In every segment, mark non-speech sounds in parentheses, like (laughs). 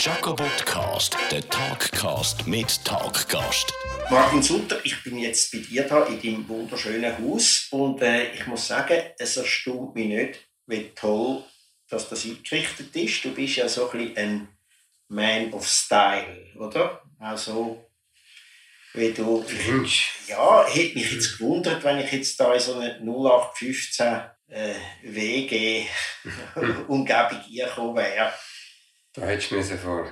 Jacobotcast, der Talkcast mit Talkgast. Martin Sutter, ich bin jetzt bei dir da in deinem wunderschönen Haus und äh, ich muss sagen, es erstaunt mich nicht, wie toll dass das eingerichtet ist. Du bist ja so ein, bisschen ein Man of Style, oder? Also, wie du. Mensch. Ja, hätte mich jetzt gewundert, wenn ich jetzt da in so eine 0815 äh, WG-Umgebung (laughs) (laughs) gekommen wäre. Da hättest du vor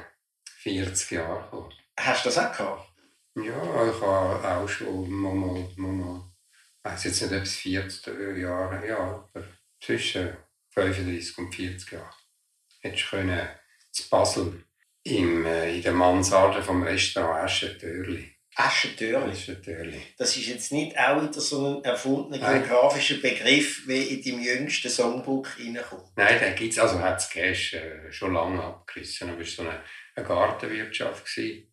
40 Jahren kommen. Hast du das auch gehabt? Ja, ich habe auch schon mal, mal, mal ich weiß jetzt nicht, ob es 40 Jahre, ja, aber zwischen 35 und 40 Jahren. Hättest du können zu Basel im, äh, in der Mansarde vom Restaurant Aschentörli. Aschentörli? Aschentörli. Das ist jetzt nicht auch wieder so ein erfundener geografischer Begriff, wie in deinem jüngsten Songbook reinkommt? Nein, den gibt es, also hat es äh, schon lange abgerissen, aber es war so eine, eine Gartenwirtschaft. Gewesen.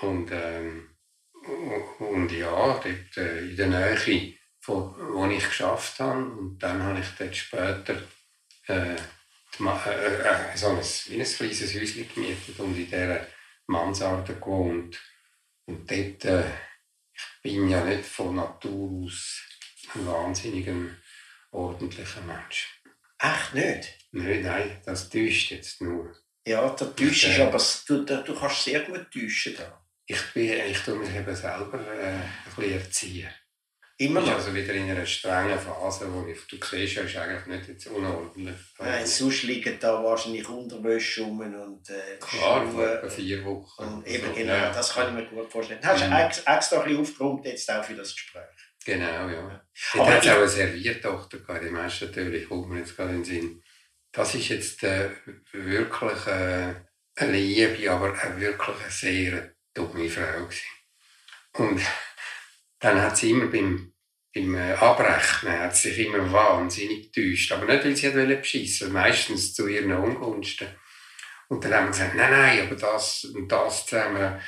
Und, ähm, und ja, dort äh, in der Nähe, von, wo ich geschafft habe. Und dann habe ich dort später äh, die, äh, äh, so ein, wie ein kleines Häuschen gemietet und in dieser Mansarde gewohnt. Und dort, äh, ich bin ja nicht von Natur aus ein wahnsinniger, ordentlicher Mensch. Echt nicht? Nein, nein, das täuscht jetzt nur. Ja, da täuscht äh, aber du, du kannst sehr gut täuschen. Da. Ich, bin, ich tue mich eben selber äh, ein bisschen erziehen. Immer noch? also wieder in einer strengen Phase, wo ich, du siehst, ist eigentlich nicht jetzt unordentlich. Nein, sonst liegen da wahrscheinlich Unterwäsche rum und äh, Klar, vor etwa vier Wochen. Und eben so, genau, ja. das kann ich mir gut vorstellen. Hast du mhm. extra ein bisschen aufgeräumt jetzt auch für das Gespräch? Genau, ja. Dort hat es auch eine Serviertochter gehabt, die meisten natürlich, kommt mir jetzt gerade in den Sinn. Das ist jetzt äh, wirklich äh, eine Liebe, aber auch wirklich eine sehr dumme Frau gewesen. Und dann hat sie immer beim beim äh, Abrechnen hat sich immer wahnsinnig getäuscht. Aber nicht, weil sie wollte beschissen, meistens zu ihren Ungunsten. Und dann haben wir gesagt, nein, nein, aber das und das zusammen,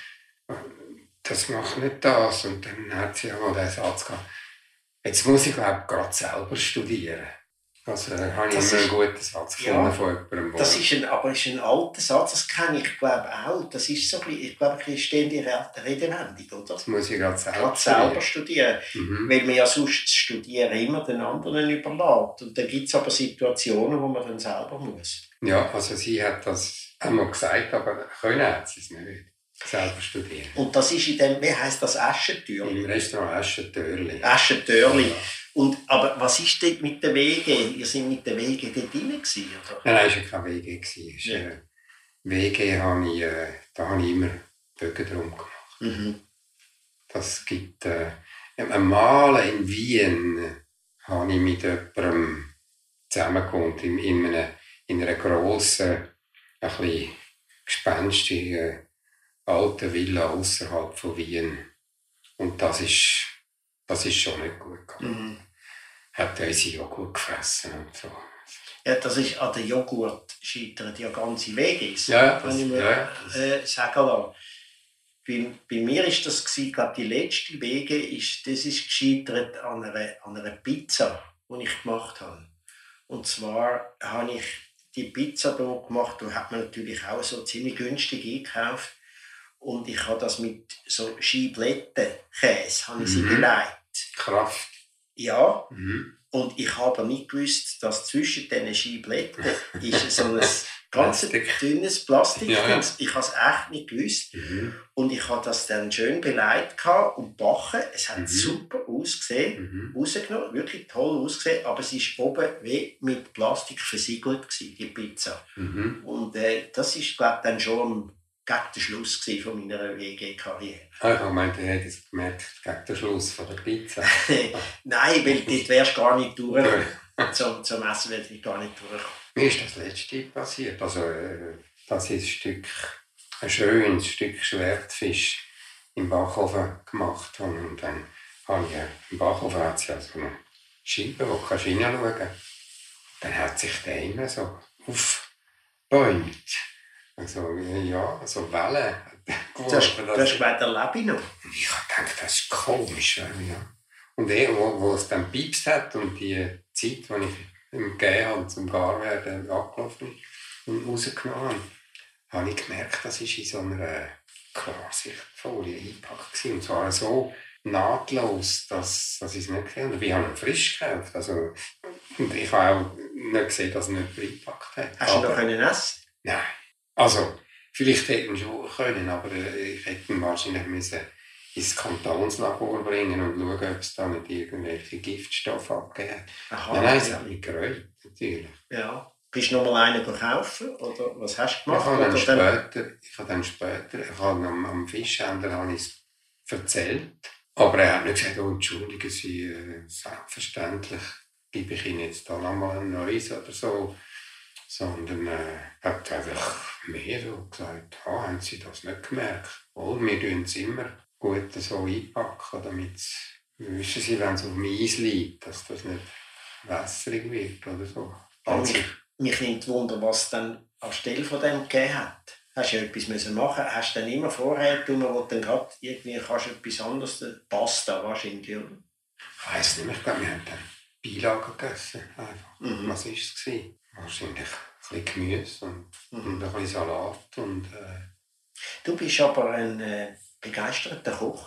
das macht nicht das. Und dann hat sie einmal den Satz gehabt, jetzt muss ich, glaube ich, gerade selber studieren. Also da habe ich das immer einen guten Satz gefunden ja, von jemandem. Das ist ein, aber ist ein alter Satz, das kenne ich glaube auch. Das ist so ein bisschen, ich glaube, eine stehende Redewendung, oder? Das muss ich gerade selber, grad selber studieren. Mhm. Weil man ja sonst das Studieren immer den anderen überlässt. Und dann gibt es aber Situationen, wo man dann selber muss. Ja, also sie hat das einmal gesagt, aber können hat sie es nicht selber studieren. Und das ist in dem, wie heisst das, Aschentürli? Im Restaurant Aschentörli. Aschentörli. Ja. Und, aber was ist denn mit der WG? Ihr seid mit der WG dort drin gewesen, oder? Nein, es war keine WG. Es ja. äh, WG habe ich, äh, da habe ich immer Bögen drum gemacht. Mhm. Das gibt, äh, einmal in Wien habe ich mit jemandem zusammengewohnt, in, in, einer, in einer grossen, ein bisschen gespenstigen alten Villa außerhalb von Wien. Und das ist, das ist schon nicht gut gegangen. Mhm hat unsere Joghurt gefressen und so. Ja, das ist an der Joghurt scheitern ja ganze Wege, ja, wenn ich mir ja, äh, sagen lasse. Bei, bei mir ist das gewesen, glaub, die letzte Wege ist, das ist gescheitert an einer, an einer Pizza, die ich gemacht habe. Und zwar habe ich die Pizza hier gemacht, da hat man natürlich auch so ziemlich günstig eingekauft. Und ich habe das mit so Scheiblettenkäse, habe ich sie mhm. beleidigt. Kraft. Ja. Mhm. Und ich habe nicht gewusst, dass zwischen diesen Scheibletten (laughs) ist so ein ganz dünnes Plastik ja, ja. Ich habe es echt nicht gewusst. Mhm. Und ich habe das dann schön beleidigt und backen. Es hat mhm. super ausgesehen, mhm. rausgenommen, wirklich toll ausgesehen, aber es war oben wie mit Plastik versiegelt, gewesen, die Pizza. Mhm. Und äh, das ist, glaube ich, dann schon gegen den Schluss von meiner WG-Karriere. Ah, ich habe ihr hättet es gemerkt, gegen den Schluss von der Pizza. (laughs) Nein, weil dort wärst du gar nicht durch. (laughs) zum, zum Essen wärst du gar nicht durch. Mir ist das letzte passiert. Also, äh, dass ich ein Stück, ein schönes Stück Schwertfisch im Backofen gemacht habe. Und dann habe ich, im Backofen hat es ja so eine Scheibe, wo du hineinschauen kannst. Dann hat sich der immer so aufgebäumt. Also, ja, so Wellen. Du hast, du hast gemeint, erlebe ich noch? Ich denke, das ist komisch. Ja. Und er, wo, wo es dann piepst hat und die Zeit, die ich ihm gegeben habe, zum Garwerden abgelaufen und rausgenommen habe, habe ich gemerkt, das war in so einer Klarsichtfolie eingepackt. Und zwar so nahtlos, dass, dass ich es nicht gesehen habe. Ich habe ihn frisch gekauft. Also, und ich habe auch nicht gesehen, dass er nicht eingepackt hat. Hast du ihn noch essen? Nein. Also, vielleicht hätte man schon können, aber äh, ich hätte ihn wahrscheinlich müssen ins Kantonslabor bringen und schauen, ob es da nicht irgendwelche Giftstoffe abgegeben hat. Nein, nein, es hat mich gereut, natürlich. Ja. Bist du noch mal einen kaufen? Oder was hast du Ich gemacht? habe dann später, ich habe dann später, ich habe am, am Fischhändler habe ich es erzählt, aber er hat nicht gesagt, oh, entschuldigen Sie, äh, selbstverständlich gebe ich Ihnen jetzt da nochmal ein neues oder so, sondern äh, hat einfach mehr so gesagt, ah, haben Sie das nicht gemerkt? Oh, wir tun es immer gut so einpacken, damit es, wissen Sie, wenn es auf dem Eis liegt, dass das nicht wässrig wird oder so. Also, mich, nimmt Wunder, was dann anstelle von dem gegeben hat. Hast du ja etwas müssen machen Hast du dann immer vorher tun, wo du dann gerade irgendwie kannst du etwas anderes, Pasta wahrscheinlich, oder? Ich weiß nicht mehr, ich glaube, wir haben dann Beilagen gegessen. Einfach. Mhm. Was war es? Wahrscheinlich ein bisschen Gemüse und, Mhm. und ein bisschen Salat. Und, äh, Du bist aber ein äh, begeisterter Koch,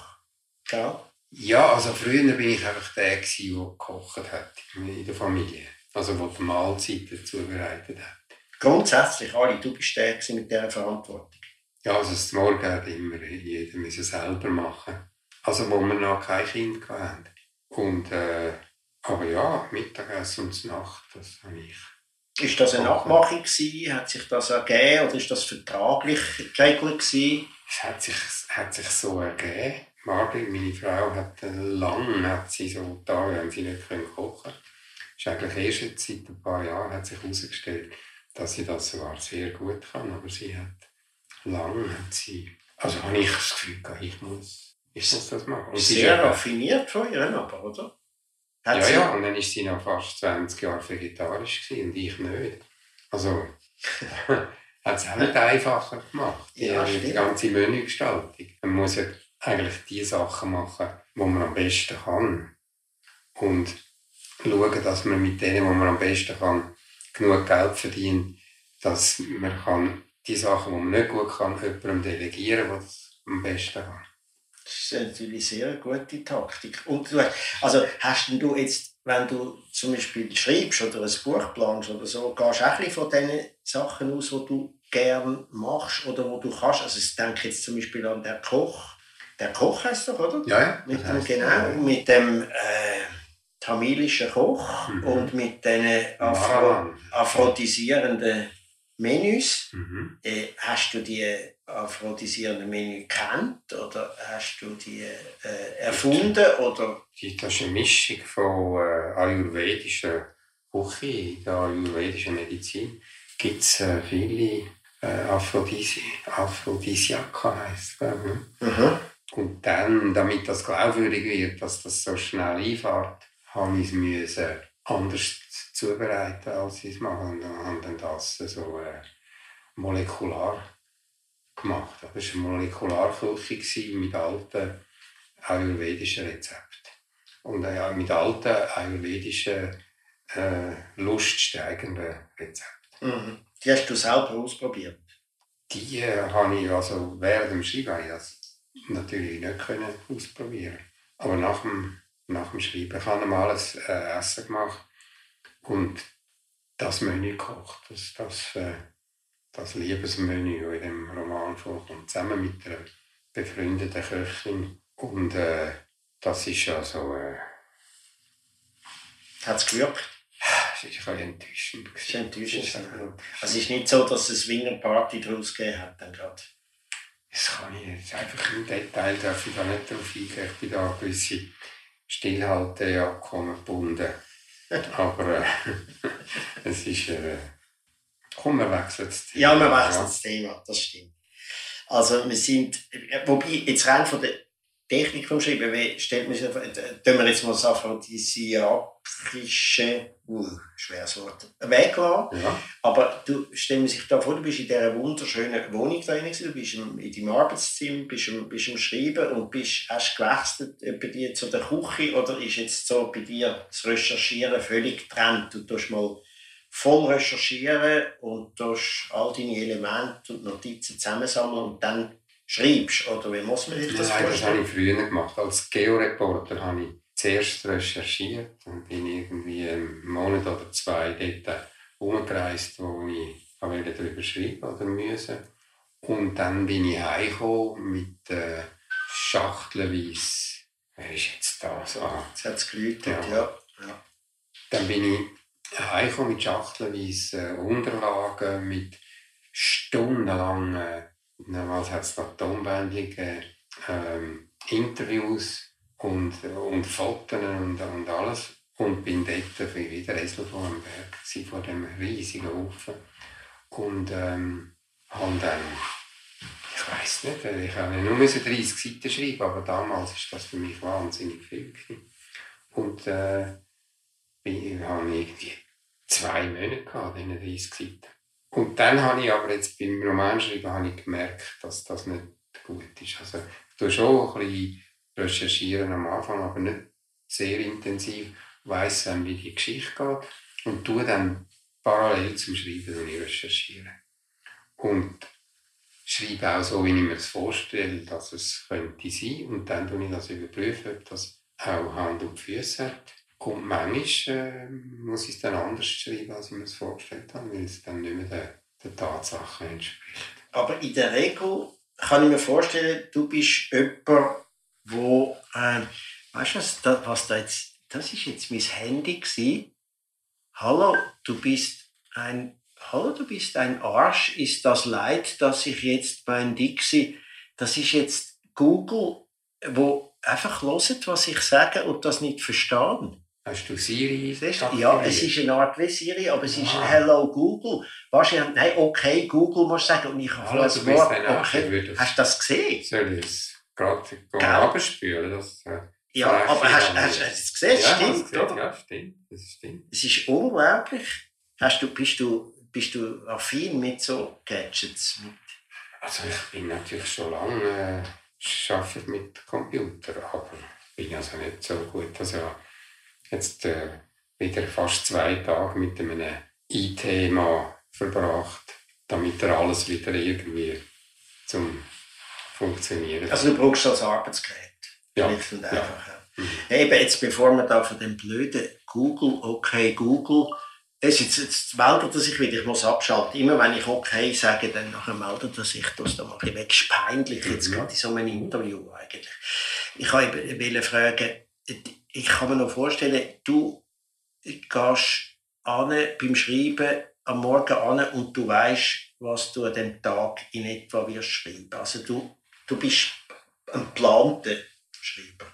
gell? ja, also früher bin ich einfach der, gewesen, der gekocht hat in der Familie. Also der die Mahlzeiten zubereitet hat. Grundsätzlich alle, du bist der gewesen mit dieser Verantwortung. Ja, also das Morgen hat immer jeder müssen selber machen. Also wo wir noch kein Kind hatten. Und, äh, aber ja, Mittagessen und Nacht, das habe ich Ist das eine Abmachung gewesen? Hat sich das ergeben oder ist das vertraglich geregelt gewesen? Es hat sich, hat sich so ergeben. Margret, meine Frau, hat lange hat sie so da, wenn sie nicht können kochen konnte. ist eigentlich erst seit ein paar Jahren hat sich herausgestellt, dass sie das sogar sehr gut kann. Aber sie hat lange hat sie, also habe ich das Gefühl gehabt, ich muss, ich muss das machen. Und Sehr raffiniert von ihr, aber, oder? Hat ja, ja, und dann war sie noch fast 20 Jahre vegetarisch gewesen, und ich nicht. Also, (laughs) hat es auch nicht einfacher gemacht, die, Ja, die stimmt. ganze Menügestaltung. Man muss ja eigentlich die Sachen machen, die man am besten kann. Und schauen, dass man mit denen, die man am besten kann, genug Geld verdient, dass man kann die Sachen, die man nicht gut kann, jemandem delegieren, der das am besten kann. Das ist natürlich sehr eine gute Taktik. Und du also hast denn du jetzt, wenn du zum Beispiel schreibst oder ein Buch planst oder so, gehst du auch ein bisschen von diesen Sachen aus, die du gerne machst oder wo du kannst? Also ich denke jetzt zum Beispiel an den Koch. Der Koch heißt doch, oder? Ja, ja. Mit dem, genau, äh, mit dem äh, tamilischen Koch Mhm. und mit diesen Afro aphrodisierenden Menüs. Mhm. Äh, hast du die aphrodisierenden Menü gekannt oder hast du die äh, erfunden? Oder? Das ist eine Mischung von äh, ayurvedischer Küche, in der ayurvedischen Medizin. Gibt es äh, viele äh, Aphrodisi Aphrodisiaka, heisst es, ich. Mhm. Und dann, damit das glaubwürdig wird, dass das so schnell einfährt, habe ich es anders zubereiten, als ich es mache. Und dann habe dann das so äh, molekular gemacht. Das war eine Molekularküche mit alten ayurvedischen Rezepten. Und äh, mit alten ayurvedischen, äh, luststeigenden Rezepten. Mhm. Die hast du selber ausprobiert. Die äh, habe ich also während dem Schreiben habe ich das natürlich nicht können ausprobieren. Aber nach dem, nach dem Schreiben ich habe mal ein äh, Essen gemacht und das Menü gekocht. Das, das, äh, das Liebesmenü, das in dem Roman vorkommt, zusammen mit einer befreundeten Köchin. Und äh, das ist also äh, Hat es gewirkt? das ist ein bisschen enttäuschend. Das ist enttäuschend. Einfach- Also es ist nicht so, dass es eine Swingerparty daraus gegeben hat. Dann gerade. Das kann ich jetzt einfach im Detail darf ich da nicht drauf eingehen. Ich bin da an gewisse Stillhalteabkommen gebunden. (laughs) Aber äh, (laughs) es ist. Äh, komm, wir wechseln das Thema. Ja, wir wechseln das Thema, das stimmt. Also wir sind, wobei jetzt rein von der Technik vom Schreiben, wie stellt man sich vor, äh, tun wir jetzt mal das aphrodisiakische, uh, schweres Wort, weglassen. Ja, Aber du stell mir sich da vor, du bist in dieser wunderschönen Wohnung da drin, du bist im, in deinem Arbeitszimmer, bist am, bist am Schreiben und bist, hast gewechselt äh, bei dir zu der Küche oder ist jetzt so bei dir das Recherchieren völlig getrennt? Du tust mal voll recherchieren und tust all deine Elemente und Notizen zusammensammeln und dann schreibst? Oder wie muss man sich das Nein, das vorstellen? habe ich früher gemacht. Als Georeporter habe ich zuerst recherchiert und bin irgendwie einen Monat oder zwei dort umgereist, wo ich darüber schreiben oder müssen. Und dann bin ich heimgekommen mit äh, schachtelweise. Wer ist jetzt das? Ah, Jetzt hat es geläutet, Ja. ja. ja. Dann bin ich heimgekommen mit schachtelweise äh, Unterlagen, mit stundenlangen, damals hat es noch Tonbändchen gegeben, ähm, Interviews und, und Fotos und, und alles. Und bin dort wie der Esel vor dem Berg, vor dem riesigen Ofen. Und ähm, habe dann, ich weiß nicht, äh, ich habe nur müssen 30 Seiten schreiben, aber damals ist das für mich wahnsinnig viel. Gewesen. Und äh, ich habe irgendwie zwei Monate gehabt, diese 30 Seiten. Und dann habe ich aber jetzt beim Romanschreiben habe ich gemerkt, dass das nicht gut ist. Also ich tue schon ein bisschen recherchieren am Anfang, aber nicht sehr intensiv, weiss dann, wie die Geschichte geht und tue dann parallel zum Schreiben und ich recherchiere. Und schreibe auch so, wie ich mir das vorstelle, dass es könnte sein und dann tue ich das ob das auch Hand und Füße hat. Und manchmal äh, muss ich es dann anders schreiben, als ich mir es vorgestellt habe, weil es dann nicht mehr den, den Tatsachen entspricht. Aber in der Regel kann ich mir vorstellen, du bist jemand, wo, äh, weißt du, was da, was da jetzt, das ist jetzt mein Handy gewesen. Hallo, du bist ein, hallo, du bist ein Arsch, ist das leid, dass ich jetzt mein Dixie, das ist jetzt Google, wo einfach hört, was ich sage und das nicht verstehen. Hast du Siri Siehst du? Ja, es ist eine Art wie Siri, aber es ist Ah. ein Hello Google. Wahrscheinlich, nein, okay, Google musst du sagen. Und ich habe Hallo, das Wort, ich okay. Hast du das gesehen? Soll ich es gerade Gell? abspülen? Das, äh, Ja, aber ich hast, du es gesehen? ja, stimmt, geht, oder? Ja, stimmt. Das stimmt. Es ist unglaublich. Hast du, bist, du, bist du affin mit so Gadgets? Mit Also ich bin natürlich schon lange äh, arbeite mit Computer, aber bin also nicht so gut. Also jetzt äh, wieder fast zwei Tage mit einem IT-Mann verbracht, damit er alles wieder irgendwie zum Funktionieren also du brauchst das Arbeitsgerät. Ja, Schlicht und einfach. Ja. Mhm. Eben jetzt, bevor wir da von dem blöden Google, okay, Google, es jetzt, jetzt meldet er sich wieder, ich muss abschalten. Immer wenn ich okay sage, dann nachher meldet er sich, das da mache ich weg. Ist peinlich, jetzt Mhm. gerade in so einem Interview eigentlich. Ich wollte fragen, ich kann mir noch vorstellen, du gehst an beim Schreiben am Morgen an und du weißt, was du an dem Tag in etwa wirst schreiben. Also du, du bist ein geplanter Schreiber.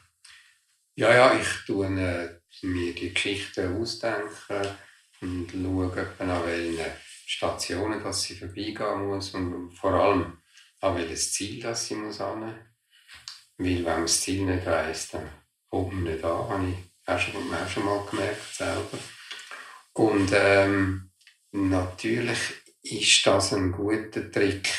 Ja, ja, ich tue äh, mir die Geschichten ausdenken und schaue an welchen Stationen dass sie vorbeigehen muss und vor allem an welches Ziel das sie muss. Weil wenn man das Ziel nicht weiss, dann kommt nicht an, habe ich auch schon, auch schon mal gemerkt selber. Und ähm, natürlich ist das ein guter Trick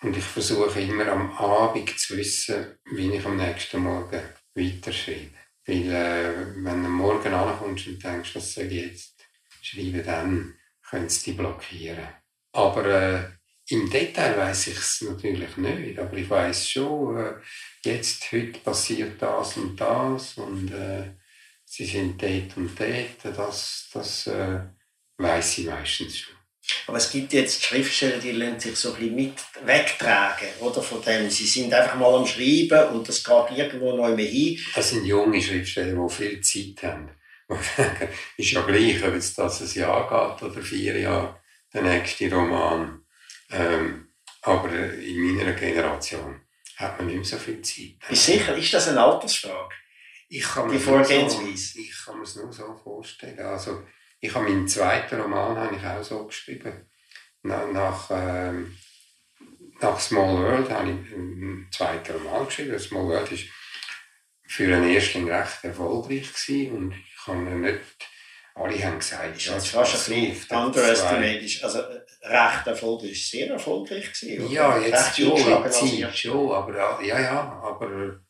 und ich versuche immer am Abend zu wissen, wie ich am nächsten Morgen weiterschreibe. Weil äh, wenn du am Morgen ankommst und denkst, was soll ich jetzt schreiben, dann können sie dich blockieren. Aber äh, im Detail weiß ich es natürlich nicht. Aber ich weiß schon, äh, jetzt, heute passiert das und das und äh, sie sind dort und dort. Das, das äh, weiß ich meistens schon. Aber es gibt jetzt Schriftsteller, die lassen sich so ein bisschen mit wegtragen, oder? Von dem. Sie sind einfach mal am Schreiben und das geht irgendwo noch mehr hin. Das sind junge Schriftsteller, die viel Zeit haben. (laughs) Ist ja gleich, ob jetzt das ein Jahr geht oder vier Jahre, der nächste Roman. Ähm, aber in meiner Generation hat man nicht mehr so viel Zeit. Ist sicher, ist das eine Altersfrage? Ich kann Die nur so, Vorgehensweise. ich kann mir es nur so vorstellen. Also, ich habe meinen zweiten Roman habe ich auch so geschrieben. Na, nach, ähm, nach Small World habe ich einen zweiten Roman geschrieben. Small World ist für einen Erstling recht erfolgreich gewesen und ich habe ihn nicht, alle haben gesagt, Ist ja, jetzt fast ein bisschen der underestimated. Also äh, recht erfolgreich, sehr erfolgreich gewesen. oder? Ja, jetzt schon, eingeschlagen in als Zeit ihr. schon, aber ja, ja, aber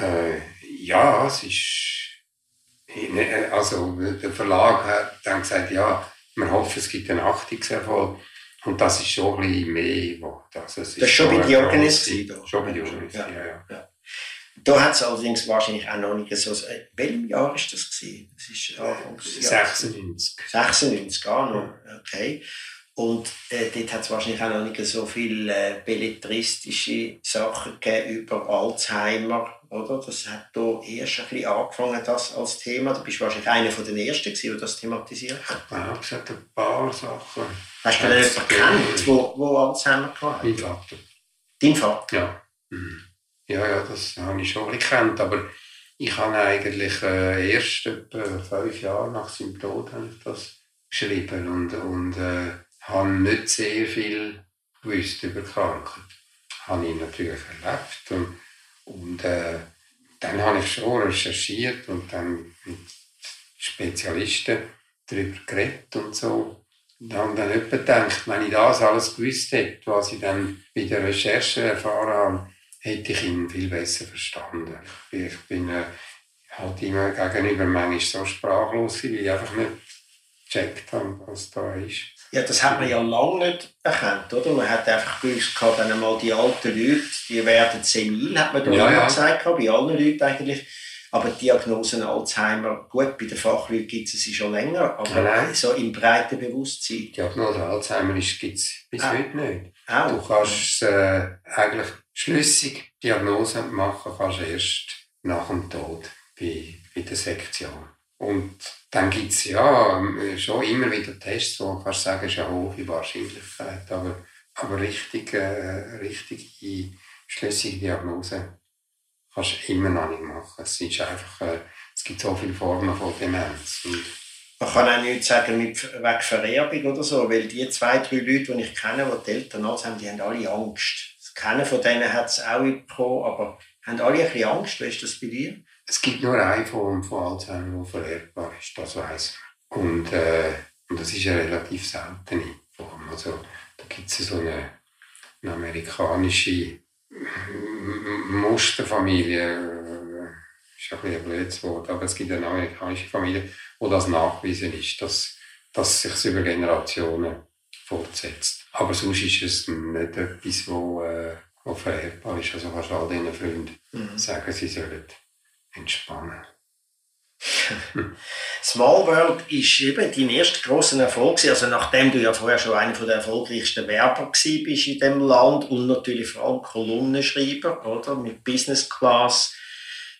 äh, ja, es ist, ne, also der Verlag hat dann gesagt, ja, wir hoffen, es gibt einen Achtungserfolg. Und das ist schon ein bisschen mehr. Also das ist schon bei Diogenes gewesen? Schon bei Diogenes, ja. ja, ja. ja. Da hat es allerdings wahrscheinlich auch noch nicht so. In welchem Jahr war das? Gewesen? Das ist Anfangs 96. 96, auch noch. Okay. Und äh, dort hat es wahrscheinlich auch noch nicht so viele äh, belletristische Sachen gegeben über Alzheimer, oder? Das hat hier erst ein bisschen angefangen, das als Thema. Du bist wahrscheinlich einer von den Ersten, der das thematisiert hat. Ja, es hat ein paar Sachen. Hast du denn jemanden kennt, wo, wo Alzheimer hatte? Mein Vater. Dein Vater? Ja. Mhm. Ja, ja, das habe ich schon gekannt, aber ich habe eigentlich äh, erst etwa fünf Jahre nach seinem Tod ich das geschrieben und, und äh, habe nicht sehr viel gewusst über die Krankheit. Habe ich natürlich erlebt und, und äh, dann habe ich schon recherchiert und dann mit Spezialisten darüber geredet und so. Und habe dann etwa gedacht, wenn ich das alles gewusst hätte, was ich dann bei der Recherche erfahren habe, hätte ich ihn viel besser verstanden. Ich bin äh, halt immer gegenüber manchmal so sprachlos, weil ich einfach nicht gecheckt habe, was da ist. Ja, das hat man ja lange nicht erkannt, oder? Man hat einfach gewusst, dann einmal die alten Leute, die werden senil, hat man da ja, ja. gesagt, bei allen Leuten eigentlich. Aber die Diagnose Alzheimer, gut, bei den Fachleuten gibt es sie schon länger, aber Nein. so im breiten Bewusstsein. Die Diagnose Alzheimer gibt es bis ah. heute nicht. Ah. Du kannst äh, eigentlich schlüssig Diagnose machen kannst erst nach dem Tod bei, bei der Sektion. Und dann gibt es ja schon immer wieder Tests, wo du kannst sagen, es ist eine hohe Wahrscheinlichkeit, aber, aber richtig, äh, richtige schlüssige Diagnose kannst du immer noch nicht machen. Es, ist einfach, äh, es gibt so viele Formen von Demenz. Und man kann auch nicht sagen mit, wegen Vererbung oder so, weil die zwei, drei Leute, die ich kenne, die die Eltern haben, die haben alle Angst. Keiner von denen hat es auch bekommen, aber haben alle ein bisschen Angst. Wie ist das bei dir? Es gibt nur eine Form von Alzheimer, die vererbbar ist, das weiß man. Und, äh, und das ist eine relativ seltene Form. Also, da gibt es so eine, eine amerikanische Musterfamilie, ist ein bisschen ein blödes Wort, aber es gibt eine amerikanische Familie, wo das nachgewiesen ist, dass, dass sich über Generationen fortsetzt. Aber sonst ist es nicht etwas, wo, äh, wo vererbbar ist. Also fast all diesen Freunden mhm. sagen, sie sollen entspannen. (laughs) Small World ist eben dein erster grosser Erfolg. Also nachdem du ja vorher schon einer der erfolgreichsten Werber bist in diesem Land und natürlich vor allem Kolumnenschreiber, oder? Mit Business Class,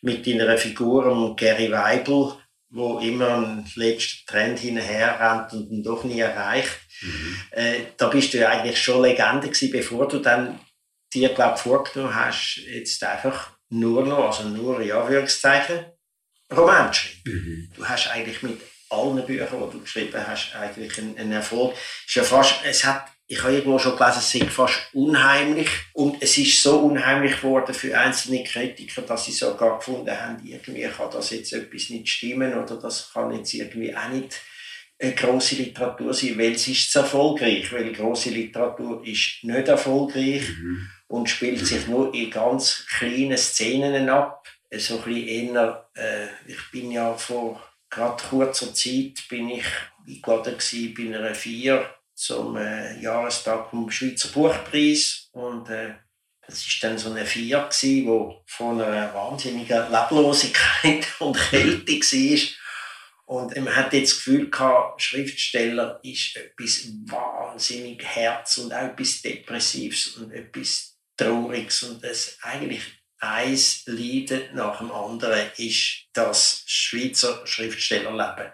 mit deiner Figur Gary Weibel, wo immer am letzten Trend hinterher rennt und ihn doch nie erreicht. Mhm. Äh, da bist du ja eigentlich schon Legende gewesen, bevor du dann dir, glaube vorgenommen hast, jetzt einfach nur noch, also nur in Anführungszeichen, Roman schreiben. Mhm. Du hast eigentlich mit allen Büchern, die du geschrieben hast, eigentlich einen, einen Erfolg. Ist ja fast, es hat ich habe irgendwo schon gelesen, es sei fast unheimlich. Und es ist so unheimlich geworden für einzelne Kritiker, dass sie sogar gefunden haben, irgendwie kann das jetzt etwas nicht stimmen oder das kann jetzt irgendwie auch nicht eine grosse Literatur sein, weil es ist zu erfolgreich, weil grosse Literatur ist nicht erfolgreich mhm. Und spielt sich nur in ganz kleinen Szenen ab. So ein eher, äh, ich bin ja vor gerade kurzer Zeit bin ich eingeladen bei einer Vier zum äh, Jahrestag vom Schweizer Buchpreis und äh, das ist dann so eine Vier wo von einer wahnsinnigen Leblosigkeit (laughs) und Kälte war. Und man hat jetzt das Gefühl gehabt, Schriftsteller ist etwas wahnsinnig Herz und auch etwas Depressives und etwas Trauriges und das eigentlich eins Leiden nach dem anderen ist das Schweizer Schriftstellerleben.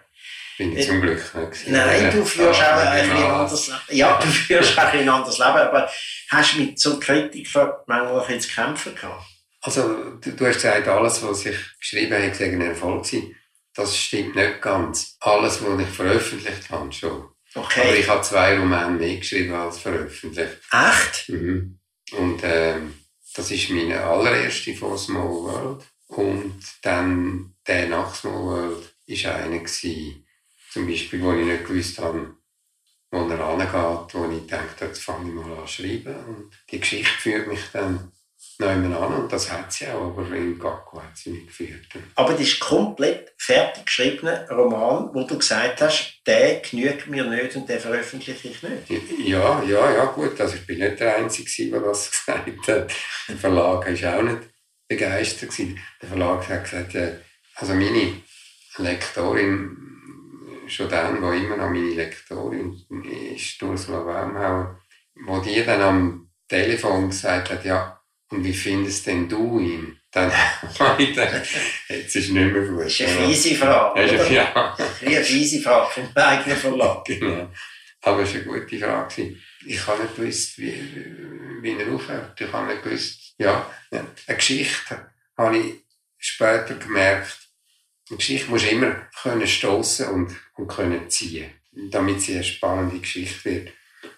Bin ich zum Glück nicht. Nein, du führst auch ein bisschen anderes Leben. Ja, du (laughs) führst auch ein anderes Leben, aber hast du mit so Kritikern manchmal jetzt kämpfen gehabt? Also, du, du hast gesagt, alles, was ich geschrieben habe, sei ein Erfolg gewesen. Das stimmt nicht ganz. Alles, was ich veröffentlicht habe, schon. Okay. Aber ich habe zwei Romane mehr geschrieben als veröffentlicht. Echt? Mhm. Und ähm, das ist meine allererste von Small World. Und dann der nach Small World war einer gewesen, zum Beispiel, wo ich nicht gewusst habe, wo er angeht, wo ich dachte, jetzt fange ich mal an zu schreiben. Und die Geschichte führt mich dann nehmen an und das hat sie auch, aber in Gacko hat sie nicht geführt. Aber das ist komplett fertig geschriebener Roman, wo du gesagt hast, der genügt mir nicht und den veröffentliche ich nicht. Ja, ja, ja, gut. Also ich bin nicht der Einzige, der das (laughs) gesagt hat. Der Verlag war auch nicht begeistert. Der Verlag hat gesagt, äh, also meine Lektorin, schon dann, wo immer noch meine Lektorin ist, Ursula Baumhauer, wo die dann am Telefon gesagt hat, ja, wie findest denn du ihn? Dann habe ich gedacht, jetzt ist nicht mehr gut. Das (laughs) ist eine fiese Frage. Oder? Ja. Eine fiese Frage vom eigenen Verlag. Genau. Aber es war eine gute Frage. Ich habe nicht gewusst, wie, wie er aufhört. Ich habe nicht gewusst, ja, eine Geschichte habe ich später gemerkt. Eine Geschichte muss immer können stoßen und, und können ziehen, damit sie eine spannende Geschichte wird.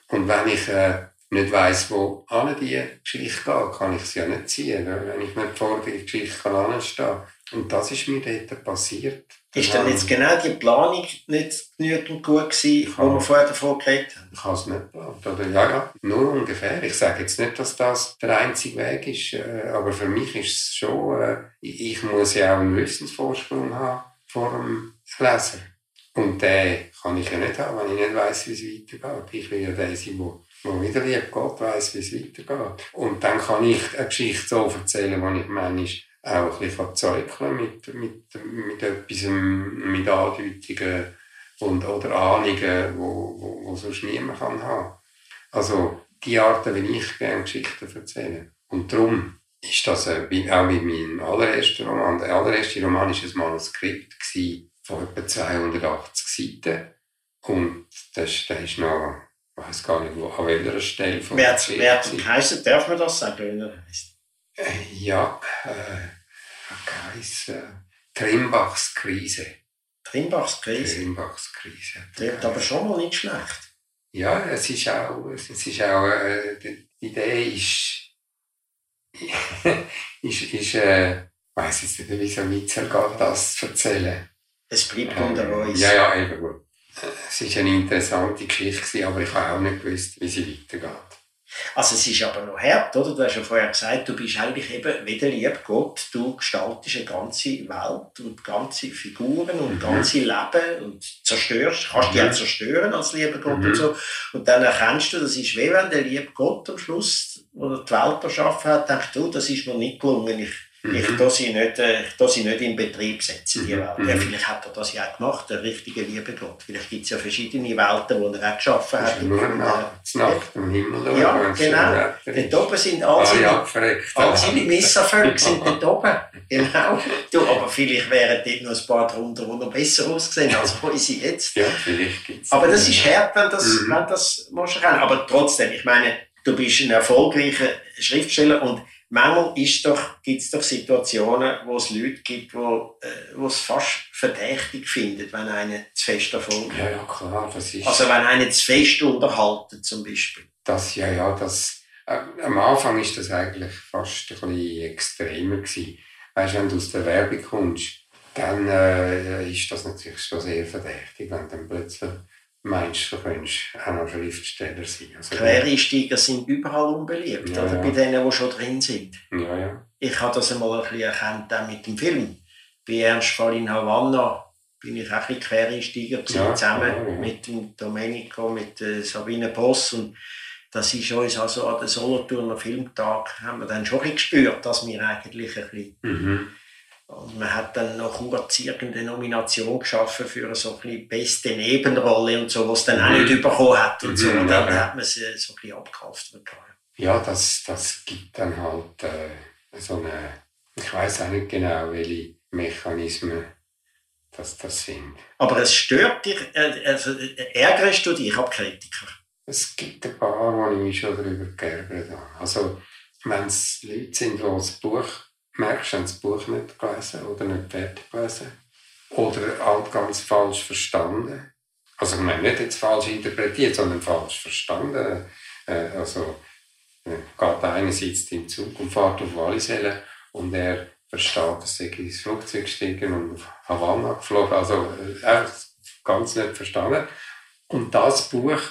Und wenn ich äh, nicht weiss, wo alle die Geschichte geht, kann ich sie ja nicht ziehen, wenn ich nicht vor der Geschichte anstehen kann. Und das ist mir dort passiert. Ist dann jetzt genau die Planung nicht genügend gut gewesen, wo wir vorher davon geredet haben? Ich habe es nicht geplant. Oder, ja, ja, nur ungefähr. Ich sage jetzt nicht, dass das der einzige Weg ist, äh, aber für mich ist es schon, äh, ich muss ja auch einen Wissensvorsprung haben vor dem Leser. Und den kann ich ja nicht haben, wenn ich nicht weiss, wie es weitergeht. Ich will ja der sein, der wo wieder lieb Gott weiss, wie es weitergeht. Und dann kann ich eine Geschichte so erzählen, die ich manchmal auch ein bisschen zeugeln mit, mit, mit etwas, mit Andeutungen und, oder Ahnungen, wo, wo, wo sonst niemand kann haben. Also, die Art, wie ich gerne Geschichten erzähle. Und darum ist das äh, auch wie mein allererster Roman. Der allererste Roman war ein Manuskript von etwa 280 Seiten. Und das, das ist noch ich weiß gar nicht, wo, an welcher Stelle von Wer, wer heisst, darf man das sagen, äh, Ja, äh, heisst, äh, Trimbachs Krise. Trimbachs Krise? Trimbachs Krise. Klingt aber schon mal nicht schlecht. Ja, es ist auch, es ist auch äh, die Idee ist, (laughs) ist, ist äh, ich weiss jetzt nicht, wie so weitergeht, das zu erzählen. Es bleibt unter ähm, uns. Ja, ja, eben gut es war eine interessante Geschichte, aber ich habe auch nicht gewusst, wie sie weitergeht. Also es ist aber noch hart, oder? Du hast ja vorher gesagt, du bist eigentlich eben wie der liebe Gott. Du gestaltest eine ganze Welt und ganze Figuren und mhm. ganze Leben und zerstörst, kannst mhm. die auch zerstören als lieber Gott mhm. und so. Und dann erkennst du, das ist wie wenn der liebe Gott am Schluss, oder die Welt erschaffen hat, denkt, du, das ist mir nicht gelungen. Ich. Ich tue sie nicht, äh, ich sie nicht in Betrieb setzen, die mhm. Welt. Ja, vielleicht hat er das ja auch gemacht, der richtige liebe Gott. Vielleicht gibt es ja verschiedene Welten, die er auch geschaffen hat. Nur nachts, Nacht im Himmel. Ja, genau. Dort oben sind all seine, all seine Misserfolge sind dort oben. Genau. Du, aber vielleicht wären dort noch ein paar drunter, die noch besser aussehen als (laughs) unsere jetzt. Ja, vielleicht gibt's. Aber das ist hart, wenn das, mhm. wenn das musst du Aber trotzdem, ich meine, du bist ein erfolgreicher Schriftsteller und manchmal gibt es doch Situationen, wo es Leute gibt, die äh, es fast verdächtig finden, wenn einer zu fest davon Ja, ja, klar, das ist... Also wenn einer zu fest unterhalten, zum Beispiel. Das, ja, ja, das... Äh, am Anfang ist das eigentlich fast ein bisschen extremer gewesen. Weißt, wenn du aus der Werbung kommst, dann äh, ist das natürlich schon sehr verdächtig, wenn dann plötzlich meinst, du könntest auch noch Schriftsteller sein. Also, Quereinsteiger sind überall unbeliebt, ja, oder? Ja. bei denen, die schon drin sind. Ja, ja. Ich habe das einmal ein bisschen erkannt, auch mit dem Film. Bei Ernst Fall in Havanna bin ich auch ein bisschen Quereinsteiger ja, zusammen mit dem Domenico, mit äh, Sabine Boss. Und das ist uns also an den Solothurner Filmtag, haben wir dann schon gespürt, dass wir eigentlich ein bisschen mhm man hat dann noch kurz irgendeine Nomination geschaffen für so ein beste Nebenrolle und so, was dann auch nicht mhm. bekommen hat und mhm, so. Und dann hat man sie so ein bisschen abgekauft. Ja, das, das gibt dann halt äh, so eine, ich weiß auch nicht genau, welche Mechanismen das, das sind. Aber es stört dich, äh, also, äh, ärgerst du dich ab Kritiker? Es gibt ein paar, wo ich mich schon darüber geärgert habe. Also, wenn es Leute sind, die das Buch merkst, haben das Buch nicht gelesen oder nicht fertig gelesen. Oder halt ganz falsch verstanden. Also, ich meine, nicht jetzt falsch interpretiert, sondern falsch verstanden. Äh, also, äh, geht einer sitzt im Zug und fährt auf Walliselle und er versteht, dass er ins Flugzeug gestiegen und auf Havanna geflogen. Also, äh, ganz nicht verstanden. Und das Buch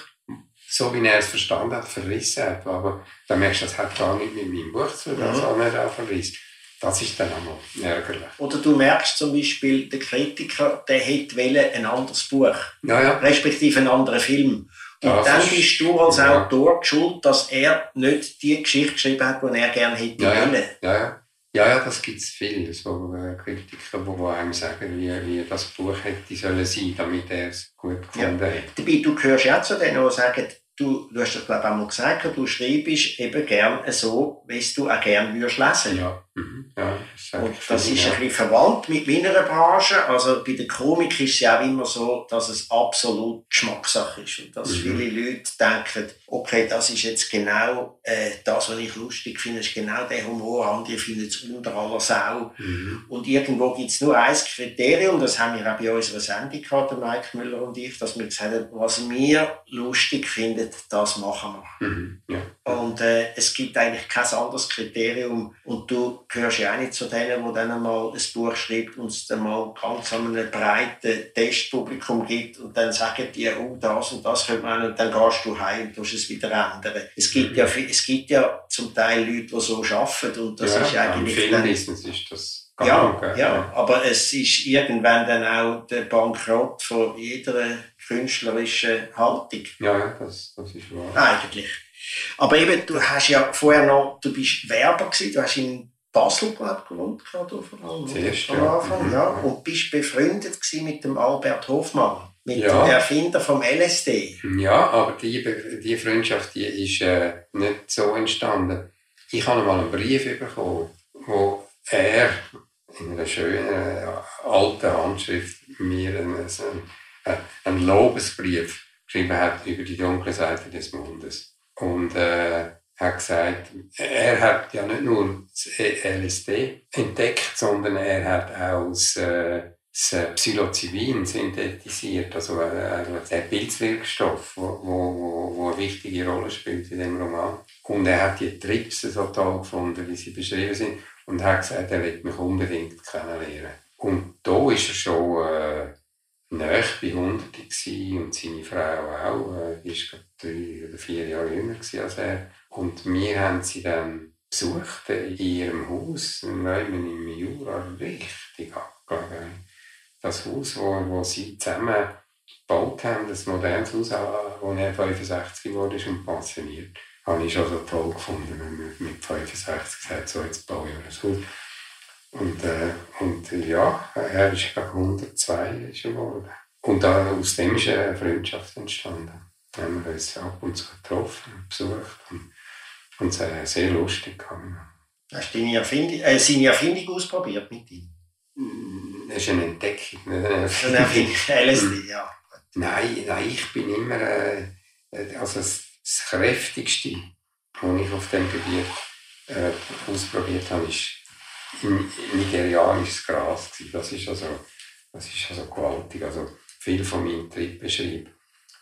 so wie er es verstanden hat, verrissen hat. Aber dann merkst du, das hat gar nicht mit meinem Buch zu tun, Mhm. also er auch verrissen. Das ist dann einmal ärgerlich. Oder du merkst zum Beispiel, der Kritiker, der hätte ein anderes Buch, Ja, ja. respektive einen anderen Film. Und Das dann ist- bist du als ja. Autor schuld, dass er nicht die Geschichte geschrieben hat, die er gerne hätte Ja, ja. wollen. Ja, ja. Ja, ja, das gibt es viel. So äh, Kritiker, die einem sagen, wie, wie das Buch hätte sollen sein, damit er es gut gefunden hätte. Dabei, du gehörst ja auch zu denen, die sagen, du, du hast das glaube ich auch mal gesagt, du schreibst eben gern so, wie du auch gerne würdest lesen. Ja, mhm. ja das Und das ist ja. ein bisschen verwandt mit meiner Branche. Also bei der Komik ist es ja auch immer so, dass es absolut Geschmackssache ist. Und dass Mhm. viele Leute denken, okay, das ist jetzt genau äh, das, was ich lustig finde, ist genau der Humor, andere finden es unter aller Sau. Mhm. Und irgendwo gibt es nur ein Kriterium, das haben wir auch bei unserer Sendung gehabt, der Mike Müller und ich, dass wir gesagt haben, was wir lustig finden, das machen wir. Mhm. Ja. Und äh, es gibt eigentlich kein anderes Kriterium. Und du gehörst ja auch nicht zu denen, die dann mal ein Buch schreibt und es dann mal ganz an einem breiten Testpublikum gibt und dann sagen die, oh, das und das könnte man und dann gehst du heim und tust es wieder ändern. Es gibt, ja, es gibt ja zum Teil Leute, die so arbeiten und das ja, ist eigentlich Im Filmbusiness ist das ja, gell? ja, aber es ist irgendwann dann auch der Bankrott von jeder künstlerischen Haltung. Ja, ja, das, das ist wahr. Eigentlich. Aber eben, du hast ja vorher noch, du bist Werber gewesen, du hast in Basel, gewohnt, gerade vor allem? Zuerst, am. Anfang, ja. Und bist befreundet gewesen mit dem Albert Hofmann, mit Ja. dem Erfinder vom LSD. Ja, aber die, die Freundschaft die ist äh, nicht so entstanden. Ich habe mal einen Brief bekommen, wo er in einer schönen äh, alten Handschrift mir einen, so einen, einen Lobesbrief geschrieben hat über die dunkle Seite des Mondes. Und äh, hat gesagt, er hat ja nicht nur das LSD entdeckt, sondern er hat auch das, äh, das äh, Psilocybin synthetisiert, also äh, der Pilzwirkstoff, wo, wo, wo, eine wichtige Rolle spielt in dem Roman. Und er hat die Trips so toll gefunden, wie sie beschrieben sind, und hat gesagt, er will mich unbedingt kennenlernen. Und da ist er schon äh, nahe bei Hunderten gewesen und seine Frau auch. Äh, gerade drei oder vier Jahre jünger als er. Und wir haben sie dann besucht in ihrem Haus, neu im Jura, richtig abgelegen. Das Haus, wo, wo sie zusammen gebaut haben, das modernes Haus, wo er 65 geworden ist und pensioniert. Habe ich schon so toll gefunden, wenn man mit 65 sagt, so jetzt baue ich ein Haus. Und, äh, und äh, ja, er ist glaube 102 ist er geworden. Und aus dem ist eine Freundschaft entstanden. Da haben wir uns ab und zu getroffen und besucht und, und es äh, sehr lustig gehabt. Hast du deine Erfindung, äh, seine Erfindung ausprobiert mit ihm? Das ist eine Entdeckung. Nicht eine Eine Erfindung, LSD, (laughs) ja. Nein, nein, ich bin immer, äh, äh, also das, das Kräftigste, was ich auf dem Gebiet äh, ausprobiert habe, ist nigerianisches Gras. gewesen. Das ist also, das ist also gewaltig. Also viel von meinem Trippenschreib,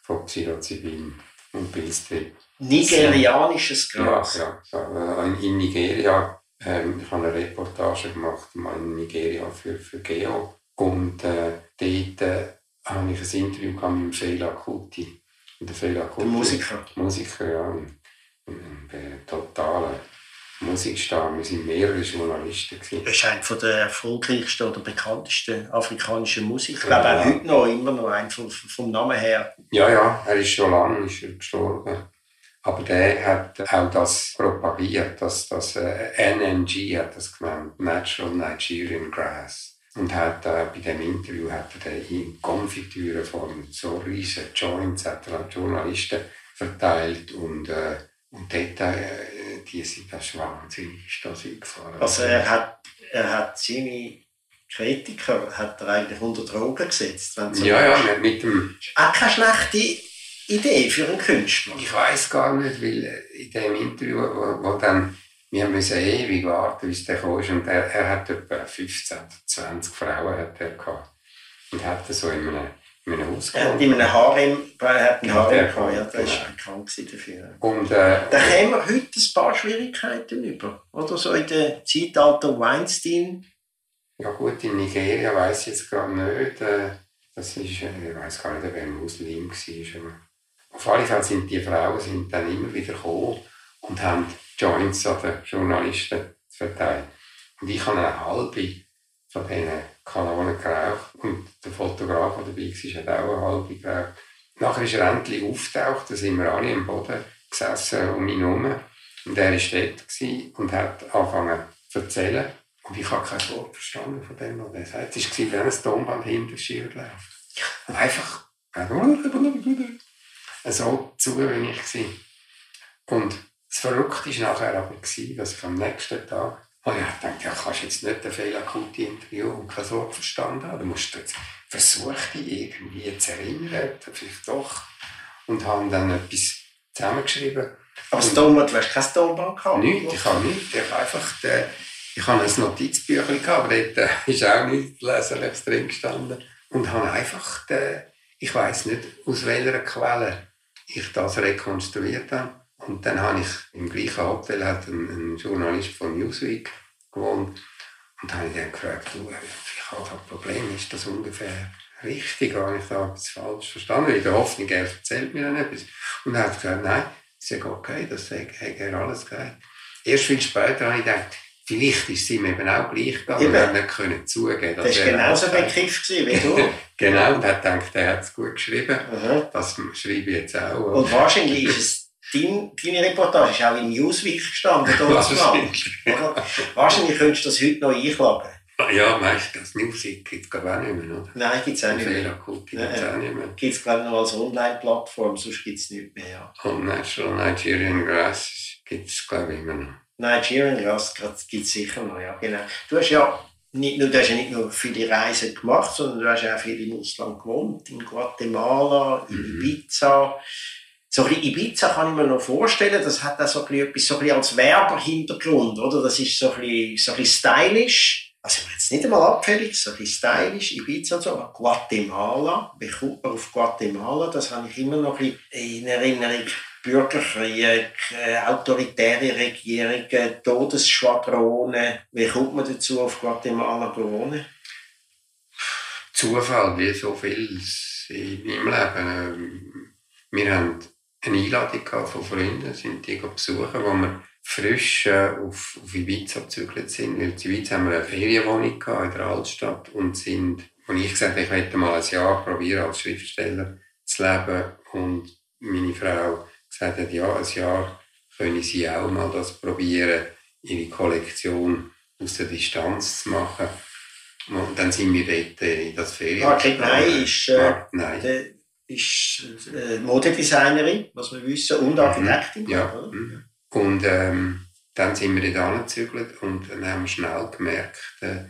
von Psilocybin und Pilztrip. Nigerianisches Ja, Gras. ja. So, äh, in, Nigeria, ähm, ich habe eine Reportage gemacht, mal in Nigeria für, für Geo. Und äh, dort äh, habe ich ein Interview gehabt mit dem Fela Kuti. Und der Der Kuti, Musiker. Musiker, ja. Ein, ein, ein totaler Musikstar. Wir sind mehrere Journalisten. Er ist einer von der erfolgreichsten oder bekanntesten afrikanischen Musiker. Ich glaube auch heute noch, immer noch ein vom, vom Namen her. Ja, ja, er ist schon lange ist er gestorben. Aber der hat auch das propagiert, dass das äh, NNG hat das genannt, Natural Nigerian Grass. Und hat äh, bei dem Interview hat er in Konfitürenform so riesige Joints hat er an Journalisten verteilt und äh, und dort, äh, die sind das wahnsinnig das eingefahren. Also er hat, er hat seine Kritiker hat er eigentlich unter Drogen gesetzt. Wenn so ja, ja, mit- mit dem Auch keine schlechte Idee für einen Künstler. Ich weiß gar nicht, weil äh, in dem Interview, wo, wo dann, wir müssen ewig warten, bis der kam, und er, er hat etwa 15, 20 Frauen hat er gehabt. Und hat so in einem, in einem Haus Er hat in einem Harem, er hat einen Ja, Harem der gehabt, ja, kommt, der ist genau. dafür. Und, äh, Da haben wir heute ein paar Schwierigkeiten über. Oder so in der Zeitalter Weinstein. ja gut, in Nigeria weiß ich jetzt gerade nicht, äh, das ist, äh, ich weiß gar nicht, ob er ein Muslim war, aber Auf alle Fälle sind die Frauen sind dann immer wieder gekommen und haben Joints an den Journalisten verteilt. Und ich habe eine halbe von diesen Kanonen geraucht. Und der Fotograf, der dabei war, hat auch eine halbe geraucht. Nachher ist er endlich aufgetaucht, da sind wir alle am Boden gesessen um ihn herum. Und er war dort und hat angefangen zu erzählen. Und ich habe kein Wort verstanden von dem, was er sagt. Es war wie ein Tonband hinter Schier läuft. Einfach so zu, wie ich war. Und das Verrückte war nachher aber, dass ich am nächsten Tag und ich dachte, ja, kannst jetzt nicht ein fehlakute Interview und kein Wort verstanden haben. Du musst jetzt versuchen, dich irgendwie zu erinnern, vielleicht doch. Und haben dann etwas zusammengeschrieben. Aber das Tonband, du hast kein Tonband gehabt? Nicht, ich habe nicht. Ich habe einfach den, ich habe ein Notizbüchlein gehabt, aber dort äh, (laughs) ist auch nichts Leserliches drin gestanden. Und habe einfach den, ich weiß nicht, aus welcher Quelle ich das rekonstruiert habe. Und dann habe ich im gleichen Hotel hat ein, ein Journalist von Newsweek gewohnt. Und habe ich dann gefragt, du, ich habe ein Problem, ist das ungefähr richtig? Habe ich da etwas falsch verstanden? In der Hoffnung, er erzählt mir dann etwas. Und er hat gesagt, nein, ist ja okay, das hat er alles gesagt. Erst viel später habe ich gedacht, vielleicht ist es ihm eben auch gleich gegangen und er nicht können zugeben Das war genauso bekifft wie du. (laughs) genau, und er hat gedacht, er hat es gut geschrieben. Mhm. Das schreibe ich jetzt auch. Und wahrscheinlich ist es Dein, deine Reportage ist auch in Newsweek gestanden. Wahrscheinlich. Wahrscheinlich könntest du das heute noch einklagen. Ja, meistens Newsweek gibt es auch nicht mehr, oder? Nein, gibt es auch nicht mehr. Gibt es auch nicht mehr. Gibt es, glaube ich, noch als Online-Plattform, sonst gibt es nicht mehr. Ja. Und Natural Nigerian Grass gibt es, glaube ich, immer noch. Nigerian Grass gibt es sicher noch, ja, genau. Du hast ja nicht nur, du hast ja nicht nur viele Reisen gemacht, sondern du hast auch viel im Ausland gewohnt, in Guatemala, in mhm. So ein Ibiza kann ich mir noch vorstellen, das hat auch so ein etwas so ein als Werberhintergrund, oder? Das ist so ein bisschen, so ein bisschen stylisch. Also jetzt nicht einmal abfällig, so ein bisschen stylisch, Ibiza und so, aber Guatemala, wie kommt man auf Guatemala? Das habe ich immer noch bisschen in Erinnerung. Bürgerkrieg, äh, autoritäre Regierungen, Todesschwadronen. Wie kommt man dazu, auf Guatemala zu wohnen? Zufall, wie so viel meinem Leben. Wir haben eine Einladung von Freunden, sind die besuchen, wo wir frisch äh, auf, auf Ibiza gezügelt sind. Weil in Ibiza haben wir eine Ferienwohnung in der Altstadt und sind, und ich gesagt ich möchte mal ein Jahr probieren, als Schriftsteller zu leben. Und meine Frau gesagt hat, ja, ein Jahr können sie auch mal das probieren, ihre Kollektion aus der Distanz zu machen. Und dann sind wir dort in das Ferien. Margret Ney ist, äh, Nein ist äh, Modedesignerin, was wir wissen, und mhm. Architektin. Ja. Mhm. Und ähm, dann sind wir dort angezügelt und dann haben wir schnell gemerkt, äh,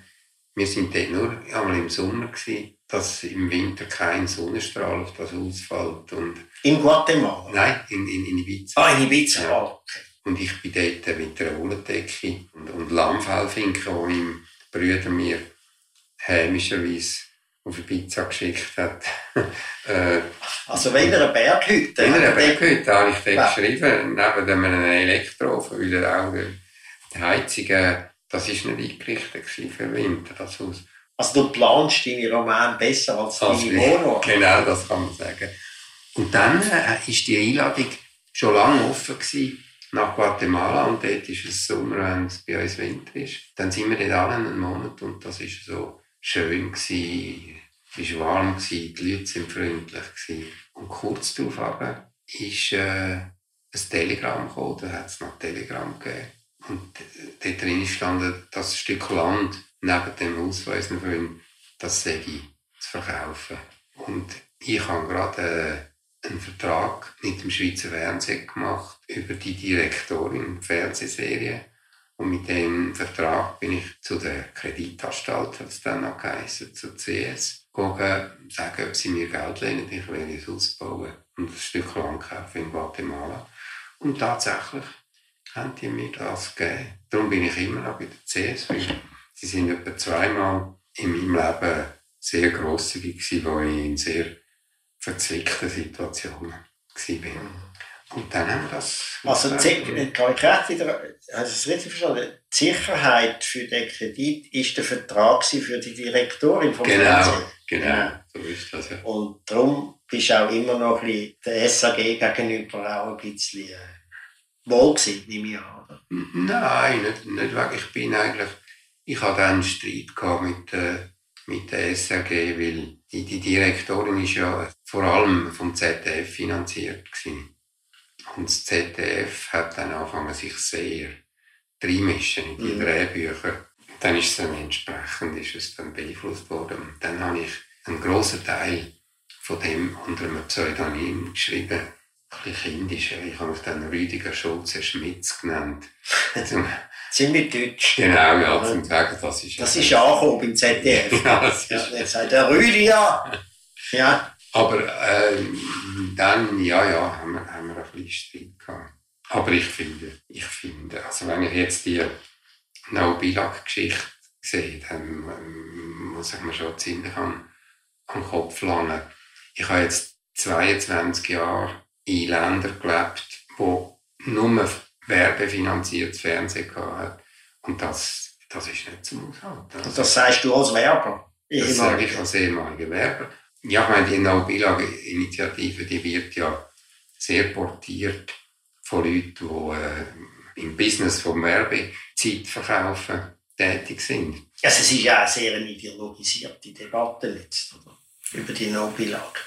wir sind dort nur einmal im Sommer gewesen, dass im Winter kein Sonnenstrahl auf das Haus fällt. Und in Guatemala? Nein, in, in, in Ibiza. Ah, in Ibiza, ja. okay. Und ich bin dort mit einer Wolldecke und, und Lammfellfinken, die mein Brüder mir hämischerweise auf eine Pizza geschickt hat. (laughs) äh, also wenn er eine Berghütte Wenn er eine Berghütte habe ich ja. geschrieben, neben dem einen Elektroofen, weil er auch die Heizung, das war nicht eingerichtet für Winter, das Haus. Also du planst deine Roman besser als deine Wohnung? Genau, das kann man sagen. Und dann war äh, die Einladung schon lange offen gewesen nach Guatemala und dort ist es Sommer, wenn es bei uns Winter ist. Dann sind wir dort alle einen Monat und das ist so schön, gewesen, es war warm, gewesen, die Leute waren freundlich. Und kurz darauf ist äh, ein Telegramm gekommen, da hat es noch Telegramm gegeben. Und dort drin stand das Stück Land neben dem Haus von unseren Freunden, das sei zu verkaufen. Und ich habe gerade äh, einen Vertrag mit dem Schweizer Fernsehen gemacht über die Direktorin der Fernsehserie. Und mit dem Vertrag bin ich zu der Kreditanstalt, hat es dann noch geheißen, zu CS, gegangen, sagen, ob sie mir Geld lehnen, ich will es ausbauen und ein Stück Land kaufen in Guatemala. Und tatsächlich haben die mir das gegeben. Darum bin ich immer noch bei der CS, weil sie sind etwa zweimal in meinem Leben sehr grosszügig gewesen, wo ich in sehr verzwickten Situationen war. Und dann haben wir das... Also, kann ich recht wieder, habe ich es richtig verstanden? Die Sicherheit für den Kredit ist der Vertrag für die Direktorin vom Genau, Fernsehen. genau, so ist das ja. Und darum bist du auch immer noch ein bisschen der SAG gegenüber auch ein bisschen äh, wohl gewesen, nehme ich an. Oder? Nein, nicht, nicht wirklich. Ich bin eigentlich... Ich hatte einen Streit gehabt mit, äh, mit der SAG, weil die, die Direktorin ist ja vor allem vom ZDF finanziert gewesen. Und das ZDF hat dann angefangen, sich sehr reinmischen in die Mhm. Drehbücher. Dann ist es dann entsprechend ist es dann beeinflusst worden. Und dann habe ich einen grossen Teil von dem unter einem Pseudonym geschrieben. Ein bisschen kindisch. Ich habe mich dann Rüdiger Schulze Schmitz genannt. (laughs) Zum, Ziemlich deutsch. genau, ja, zum sagen, das ist... Das ist angekommen beim ZDF. (laughs) Ja, das Ja, ist, sagt der Rüdiger. (laughs) Ja, Aber ähm, dann, ja, ja, haben wir, haben wir ein bisschen Streit gehabt. Aber ich finde, ich finde, also wenn ich jetzt die No-Bilag-Geschichte sehe, dann ähm, muss ich mir schon ziemlich am, am Kopf langen. Ich habe jetzt 22 Jahre in Ländern gelebt, wo nur werbefinanziertes Fernsehen gehabt Und das, das ist nicht zum Aushalten. und das sagst du als Werber. Das sage ich als ehemaliger Werber. Ja, ich meine, die No-Bilag-Initiative, die wird ja sehr portiert von Leuten, die äh, im Business vom Werbezeit verkaufen tätig sind. Also es ist ja eine sehr eine ideologisierte Debatte jetzt, oder? Über die No-Bilag.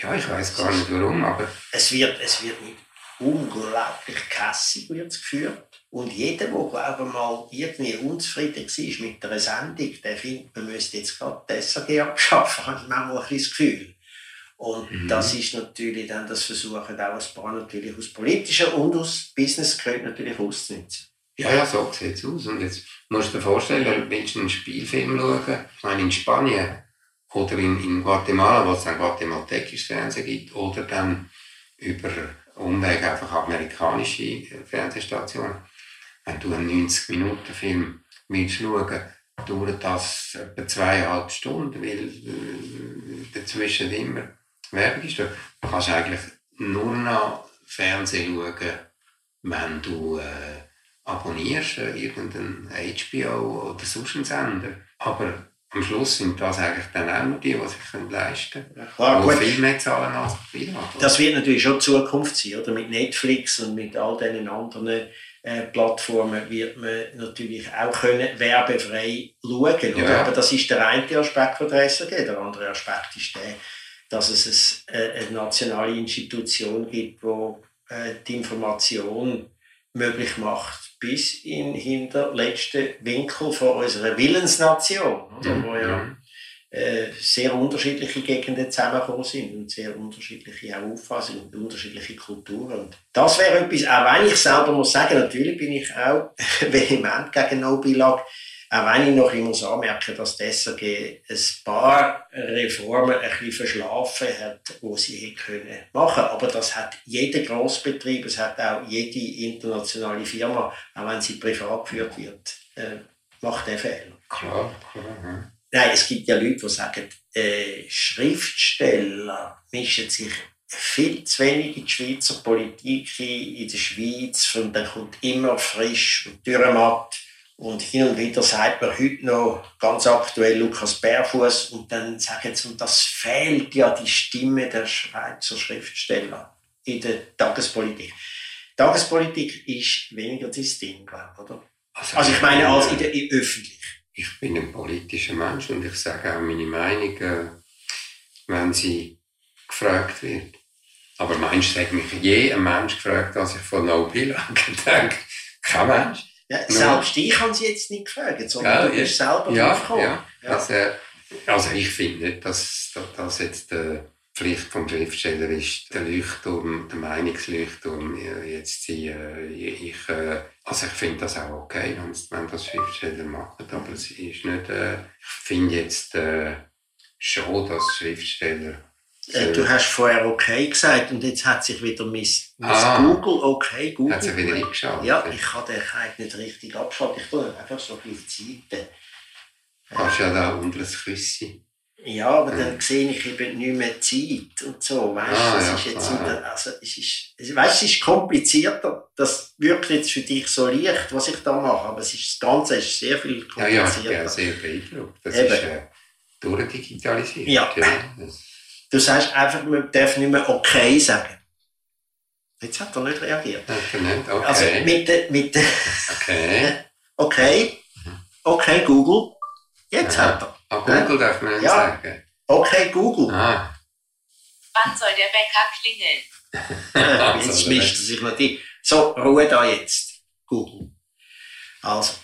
Ja, ich weiß gar nicht warum, aber Es wird, es wird mit unglaublich wird's geführt. Und jeder, der, glaube ich, mal irgendwie unzufrieden war mit einer Sendung, der findet, man müsste jetzt gerade die SAG abschaffen, (laughs) habe ich manchmal ein das Gefühl. Und Mhm. das ist natürlich dann, das versuchen auch ein paar natürlich aus politischer und aus Businessgründen natürlich auszunutzen. ja, ja, so sieht es aus. Und jetzt musst du dir vorstellen, willst du einen Spielfilm schauen, ich meine in Spanien oder in, in Guatemala, wo es dann guatemaltekisches Fernsehen gibt, oder dann über Umweg einfach amerikanische Fernsehstationen. Wenn du einen 90-Minuten-Film willst schauen, dauert das etwa zweieinhalb Stunden, weil äh, dazwischen immer Werbung ist. Du kannst eigentlich nur noch Fernsehen schauen, wenn du äh, abonnierst, äh, irgendeinen HBO oder sonst einen Sender. Aber am Schluss sind das eigentlich dann auch nur die, die sich leisten können. Klar, gut. viel mehr zahlen als Privat. Das wird natürlich schon die Zukunft sein, oder? Mit Netflix und mit all diesen anderen äh, Plattformen wird man natürlich auch können werbefrei schauen, oder? Ja. Aber das ist der eine Aspekt von der SRG. Der andere Aspekt ist der, dass es äh, eine nationale Institution gibt, die äh, die Information möglich macht bis in hinterletzten Winkel von unserer Willensnation, oder? Wo ja Mhm. Äh, sehr unterschiedliche Gegenden zusammengekommen sind und sehr unterschiedliche Auffassungen und unterschiedliche Kulturen. Und das wäre etwas, auch wenn ich selber muss sagen, natürlich bin ich auch (laughs) vehement gegen No-Bilag, auch wenn ich noch immer muss anmerken, dass die SRG ein paar Reformen ein bisschen verschlafen hat, die sie hätte können machen. Aber das hat jeder Grossbetrieb, es hat auch jede internationale Firma, auch wenn sie privat geführt wird, äh, macht den Fehler. Klar, klar. Ja. Nein, es gibt ja Leute, die sagen, äh, Schriftsteller mischen sich viel zu wenig in die Schweizer Politik ein, in der Schweiz, und dann kommt immer frisch und dürrematt. Und hin und wieder sagt man heute noch ganz aktuell Lukas Bärfuß und dann sagen sie, und das fehlt ja die Stimme der Schweizer Schriftsteller in der Tagespolitik. Tagespolitik ist weniger das Ding, glaube ich, oder? Also ich meine, als in der öffentlich. Ich bin ein politischer Mensch und ich sage auch meine Meinung, äh, wenn sie gefragt wird. Aber meinst du, hat mich je ein Mensch gefragt, als ich von No Bilag denke? (laughs) Kein Mensch. Ja, selbst ich habe sie jetzt nicht gefragt, sondern Ja, du bist ja. selber Ja, draufgekommen. ja. Das, äh, also ich finde nicht, dass, dass jetzt die Pflicht vom Schriftsteller ist, der Leuchtturm, der Meinungsleuchtturm jetzt sie, äh, ich, äh, also ich finde das auch okay, wenn das Schriftsteller machen, aber es ist nicht, äh, ich finde jetzt äh, schon, dass Schriftsteller Äh, du hast vorher okay gesagt und jetzt hat sich wieder Miss, Miss Ah. Google okay Google. hat sich wieder eingeschaltet. ja, ich kann den eigentlich nicht richtig abschalten. Ich tue einfach so die Seite. Kannst ja da unter das Küsschen. Ja, aber dann sehe ich eben nicht mehr Zeit und so, weißt Ah, das ja, ist jetzt wieder, also es ist, es- weißt, es ist komplizierter, das wirkt jetzt für dich so leicht, was ich da mache, aber es ist, das Ganze ist sehr viel Ja, ja, komplizierter. auch sehr beeindruckt. Das Eben. ist äh, durchdigitalisiert. Ja. Das, Du sagst einfach, man darf nicht mehr okay sagen. Jetzt hat er nicht reagiert. er nicht. Okay. Also mit der, mit der, okay. (laughs) okay, okay Google, jetzt Aha. hat er. Ah, Google darf man Ja. sagen. Okay Google. Ah. Wann soll der Wecker klingeln? (laughs) Äh, Also, jetzt mischt er sich noch die. So, Ruhe da jetzt. Google. Also,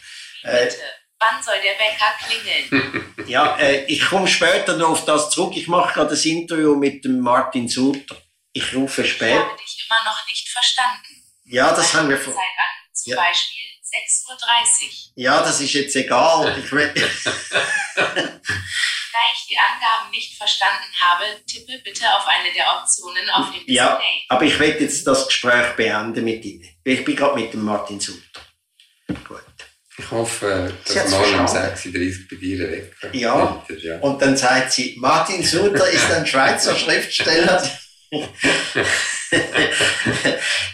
äh, Bitte. Wann soll der Wecker klingeln? (laughs) ja, äh, ich komme später noch auf das zurück. Ich mache gerade das Interview mit dem Martin Suter. Ich rufe Ich später. habe dich immer noch nicht verstanden. Ja, das haben wir Zeit vor. an. Zum Ja. Beispiel 6.30 Uhr. Ja, das ist jetzt egal. Ich will, (laughs) Da ich die Angaben nicht verstanden habe, tippe bitte auf eine der Optionen auf dem Ja. Display. aber ich will jetzt das Gespräch beenden mit Ihnen. Ich bin gerade mit dem Martin Suter. Gut. Ich hoffe, Sie dass morgen um verstanden. 6.30 Uhr bei dir weg Ja. ja. Und dann sagt sie, Martin Suter ist ein Schweizer (laughs) Schriftsteller. (laughs)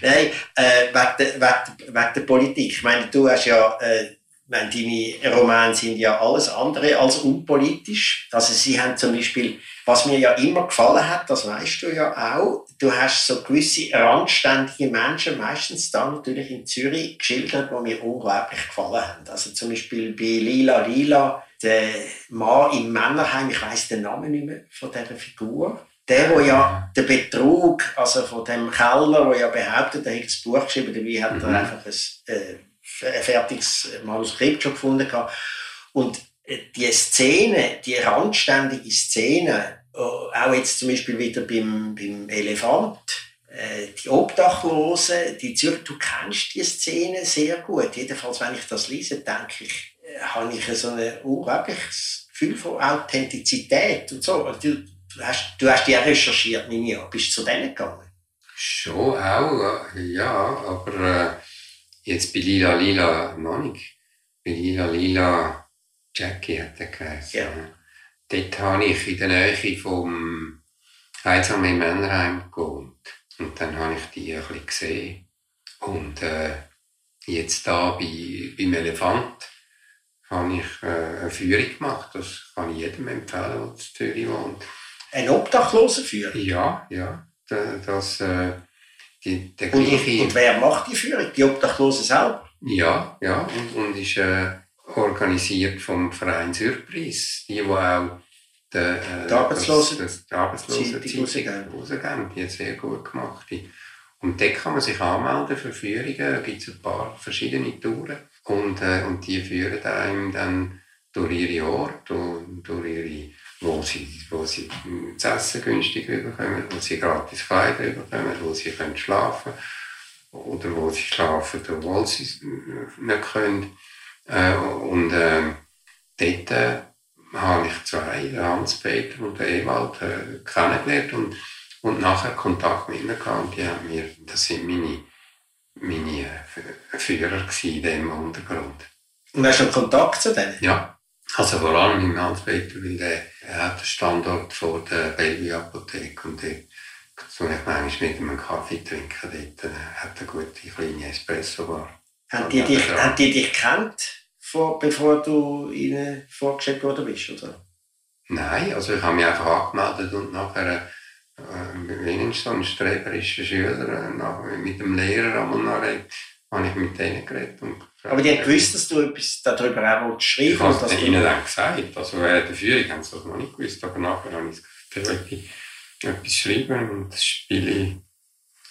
Nein, äh, wegen, der, wegen, wegen der Politik. Ich meine, du hast ja, äh, meine, deine Romane sind ja alles andere als unpolitisch. Also sie haben zum Beispiel, was mir ja immer gefallen hat, das weißt du ja auch, du hast so gewisse randständige Menschen, meistens da natürlich in Zürich, geschildert, die mir unglaublich gefallen haben. Also zum Beispiel bei Lila Lila, der Mann im Männerheim, ich weiß den Namen nicht mehr von dieser Figur. Der, wo ja der Betrug, also von dem Keller, der ja behauptet, er hätte ein Buch geschrieben, dabei hat er Mhm. einfach ein, äh, ein fertiges Manuskript schon gefunden. gehabt. Und äh, die Szene, die randständige Szene, äh, auch jetzt zum Beispiel wieder beim, beim Elefant, äh, die Obdachlosen, die Zürich, du kennst die Szene sehr gut. Jedenfalls, wenn ich das lese, denke ich, äh, habe ich so ein unglaubliches Gefühl von Authentizität und so. Du, du, hast, du hast die auch recherchiert, nehme ich an. Bist du zu denen gegangen? Schon auch, äh, ja, aber äh, jetzt bei Lila Lila nicht. Bei Lila Lila Jackie hat er geheißen. Ja. Dort habe ich in der Nähe vom Heilsam im Männerheim gewohnt. Und dann habe ich die ein bisschen gesehen. Und äh, jetzt da bei, beim Elefant habe ich äh, eine Führung gemacht. Das kann ich jedem empfehlen, der in Zürich wohnt. Ein Obdachlosenführer. Ja, ja. Da- Das, äh, die, der Und, gleiche. und wer macht die Führung? Die Obdachlosen selber? Ja, ja, und, und ist äh, organisiert vom Verein Surprise. Die, die auch die, äh, Die Arbeitslosen- das, das, die Arbeitslosen Zeitung rausgeben. Die hat sehr gut gemacht. Und dort kann man sich anmelden für Führungen. Da gibt es ein paar verschiedene Touren. Und, äh, und die führen einem dann durch ihre Orte und durch ihre, wo sie, wo sie das Essen günstig bekommen, wo sie gratis Kleider bekommen, wo sie können schlafen oder wo sie schlafen, obwohl sie es nicht können. Äh, und äh, dort äh, habe ich zwei, Hans-Peter und Ewald, äh, kennengelernt und, und nachher Kontakt mit ihnen gehabt. Die haben mir, das sind meine, meine äh, Führer in diesem Untergrund. Und hast du Kontakt zu denen? Ja, also vor allem im Hans-Peter, weil der, er Standort vor der Bellevue-Apotheke und dort tue ich manchmal mit einem Kaffee trinken. Dort äh, hat eine gute kleine Espresso-Bar. Haben die, dich, haben die dich gekannt, vor, bevor du ihnen vorgestellt worden bist? Oder? Nein, also ich habe mich einfach angemeldet und nachher äh, so ein streberischer Schüler äh, nach, mit dem Lehrer einmal nachher, habe ich mit denen geredet. Und Aber die haben gewusst, dass du etwas darüber auch willst Ich schreiben habe und dass es ihnen dann gesagt. Also während der Führung haben sie das noch nicht gewusst, aber nachher habe ich gesagt, ich möchte etwas schreiben und das spiele ich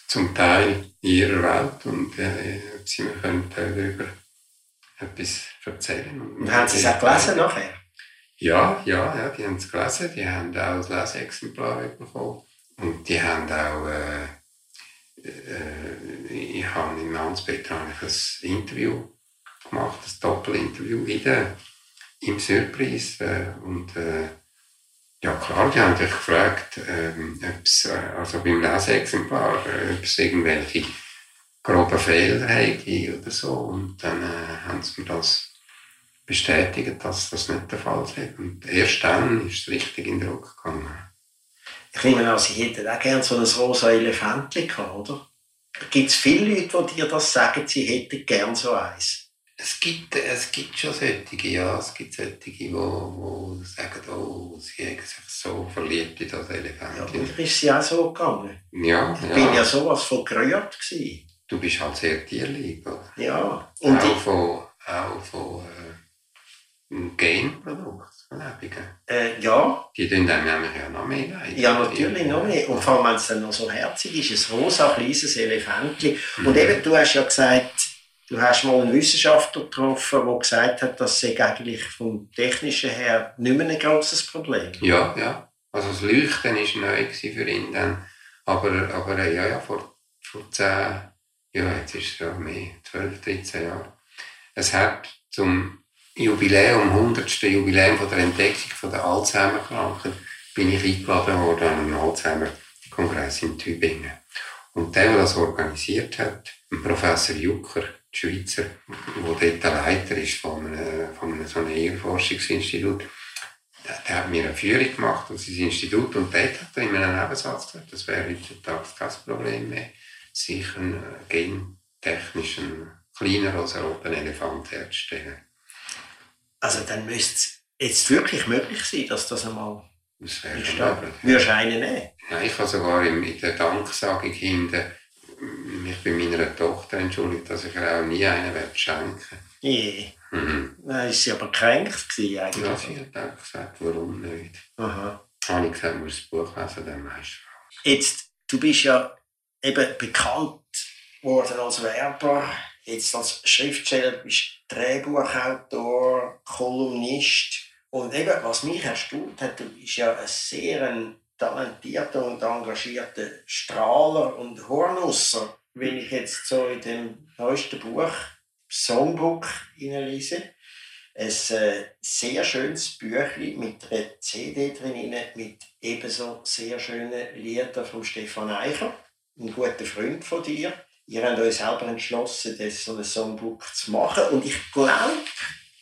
zum Teil in ihrer Welt und äh, sie mir können darüber etwas erzählen. Und haben sie es auch gelesen nachher? Ja, ja, ja, die haben es gelesen, die haben auch das Leseexemplar bekommen. Und die haben auch, äh, äh, ich habe im Hans-Peter habe ich ein Interview gemacht, ein Doppelinterview in der, im Surprise. Äh, und äh, ja klar, die haben dich gefragt, ähm, ob's, äh, also beim Leseexemplar, äh, ob es irgendwelche groben Fehler hätte oder so. Und dann äh, haben sie mir das bestätigen, dass das nicht der Fall ist. Und erst dann ist es richtig in den Druck gegangen. Ich nehme an, Sie hätten auch gerne so ein rosa Elefantchen gehabt, oder? Gibt es viele Leute, die dir das sagen, sie hätten gerne so eins? Es gibt, es gibt schon solche, ja, es gibt solche, die, die sagen, oh, sie haben sich so verliebt in das Elefant. Ja, mir ist sie auch so gegangen. Ja, Ich ja. bin ja sowas von gerührt gewesen. Du bist halt sehr tierlieb, oder? Ja. Und auch von, auch von äh, einem Genprodukt von äh, ja, Die tun einem nämlich ja noch mehr leid. ja, natürlich noch mehr. Und vor allem, wenn es dann noch so herzig ist, ein rosa kleines Elefantchen. Und eben, du hast ja gesagt, du hast mal einen Wissenschaftler getroffen, der gesagt hat, das sei eigentlich vom Technischen her nicht mehr ein grosses Problem. Ja, ja. Also das Leuchten war neu für ihn dann. Aber, aber äh, ja, ja, vor, vor 10, ja, jetzt ist es ja mehr, 12, 13 Jahre. Es hat zum Jubiläum, 100. Jubiläum von der Entdeckung von der Alzheimer-Krankheit, bin ich eingeladen worden an einen Alzheimer-Kongress in Tübingen. Und der, der das organisiert hat, ein Professor Jucker, die Schweizer, der dort der Leiter ist von einem, von einem so einem Hirnforschungsinstitut, der, der hat mir eine Führung gemacht an sein Institut und dort hat er in einem Nebensatz gesagt, das wäre heutzutage kein Problem mehr, sich einen gentechnischen, kleiner als einen roten Elefant herzustellen. Also dann müsste es jetzt wirklich möglich sein, dass das einmal Das wäre ist. Da würdest du einen nehmen. Nein, ich habe sogar in der Danksagung hinten mich bei meiner Tochter entschuldigt, dass ich ihr auch nie einen werde schenken Je. mhm. Dann war sie aber kränkt gewesen eigentlich. Ja, sie hat auch gesagt, warum nicht? Aha. Habe ich gesagt, muss das Buch lesen, dann weisst du. Jetzt, du bist ja eben bekannt worden als Werber, jetzt als Schriftsteller, bist Drehbuchautor, Kolumnist. Und eben, was mich erstaunt hat, du bist ja ein sehr ein talentierter und engagierter Strahler und Hornusser, wenn ich jetzt so in dem neuesten Buch Songbook hineinlese. Ein äh, sehr schönes Büchlein mit einer CD drin, mit ebenso sehr schönen Liedern von Stefan Eicher, ein guter Freund von dir. Ihr habt euch selber entschlossen, das so ein Songbook zu machen. Und ich glaube,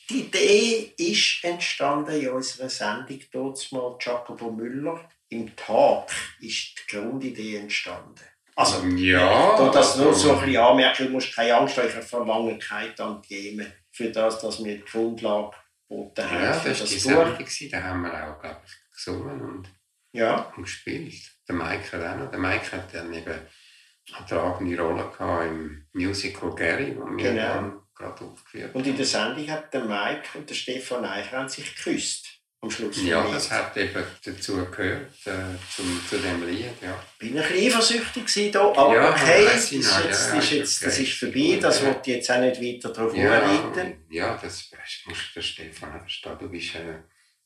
die Idee ist entstanden in unserer Sendung dort mal Jacobo Müller. Im Tag ist die Grundidee entstanden. Also, Ja, da das nur also- so ein bisschen anmerken, du musst keine Angst haben, ich verlange keine Tantiemen für das, dass wir die Grundlage geboten haben Ja, das war die Sendung, da haben wir auch, glaube ich, gesungen und, Ja, und gespielt. Der Mike hat auch noch. Der Mike hat dann eben eine tragende Rolle gehabt im Musical Gary, das wir Genau. dann gerade aufgeführt und in der Sendung hat der Mike und der Stefan Eicher haben sich geküsst. Am Schluss. Ja, das hat eben dazu gehört, äh, zum, zu dem Lied, ja. bin ein bisschen eifersüchtig gewesen aber Ja, okay, das ist noch, jetzt, ja, ist jetzt, das ist vorbei, das Ja. wird jetzt auch nicht weiter darauf Ja, ja, das musst du den Stefan verstehen. Du bist äh,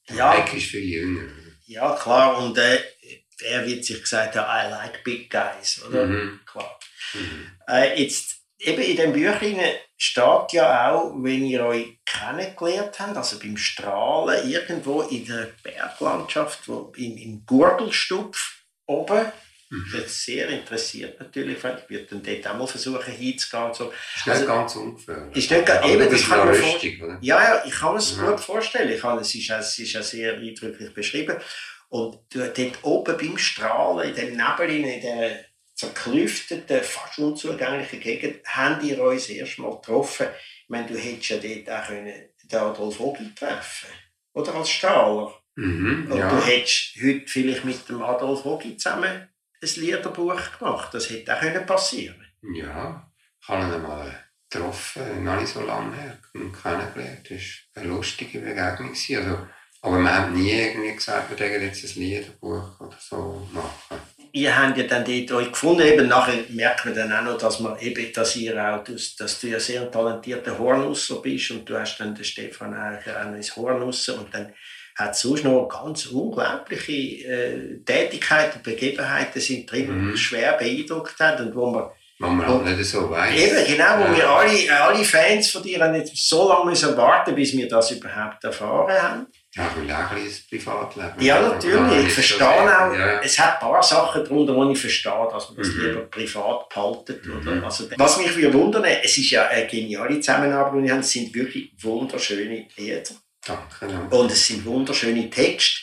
der Ja. Ist viel jünger. Ja, klar, und äh, er wird sich gesagt haben, I like big guys, oder? Mhm. Klar. Mhm. Äh, jetzt, eben in dem Büchlein steht ja auch, wenn ihr euch kennengelernt habt, also beim Strahlen, irgendwo in der Berglandschaft, wo, im, im Gurgelstupf oben. Mhm. Das ist sehr interessiert natürlich. Ich würde dann dort auch mal versuchen hinzugehen. So. Ist nicht Also- ganz ungefährlich. Ist nicht ga- Aber eben, das kann lustig, oder? Ja, ja, ich kann mir es Ja. gut vorstellen. Ich kann, es, ist, es ist ja sehr eindrücklich beschrieben. Und dort oben beim Strahlen, in dem Nebel, in der zerklüfteten, fast unzugänglichen Gegend, haben die uns erst mal getroffen. Ich meine, du hättest ja dort auch können, den Adolf Ogi treffen Oder als Strahler. Mhm, Und ja. du hättest heute vielleicht mit dem Adolf Ogi zusammen ein Liederbuch gemacht. Das hätte auch können passieren Ja, ich habe ihn einmal getroffen, noch nicht so lange her, und kennengelernt. Das war eine lustige Begegnung. Also, aber wir haben nie irgendwie gesagt, wir würden jetzt ein Liederbuch oder so machen. Ihr habt ja dann dort euch gefunden, eben nachher merkt man dann auch noch, dass, man eben, dass, ihr auch, dass, du ja sehr talentierter Hornusser bist und du hast dann den Stefan auch auch ins Hornusser und dann hat es sonst noch ganz unglaubliche äh, Tätigkeiten, Begebenheiten sind drin, die Mhm. uns schwer beeindruckt haben und wo man wo man halt nicht so weiss. Eben, genau, wo Ja. wir alle, alle Fans von dir haben nicht so lange müssen warten, bis wir das überhaupt erfahren haben. Ja, ich will auch ein bisschen Privatleben. Ja, natürlich. Ich verstehe auch, Ja. es hat ein paar Sachen darunter, wo ich verstehe, dass man das Mhm. lieber privat behaltet. Mhm. Oder? Also, was mich würde wundern, es ist ja eine geniale Zusammenarbeit, die wir haben. es sind wirklich wunderschöne Lieder. Danke. Und es sind wunderschöne Texte.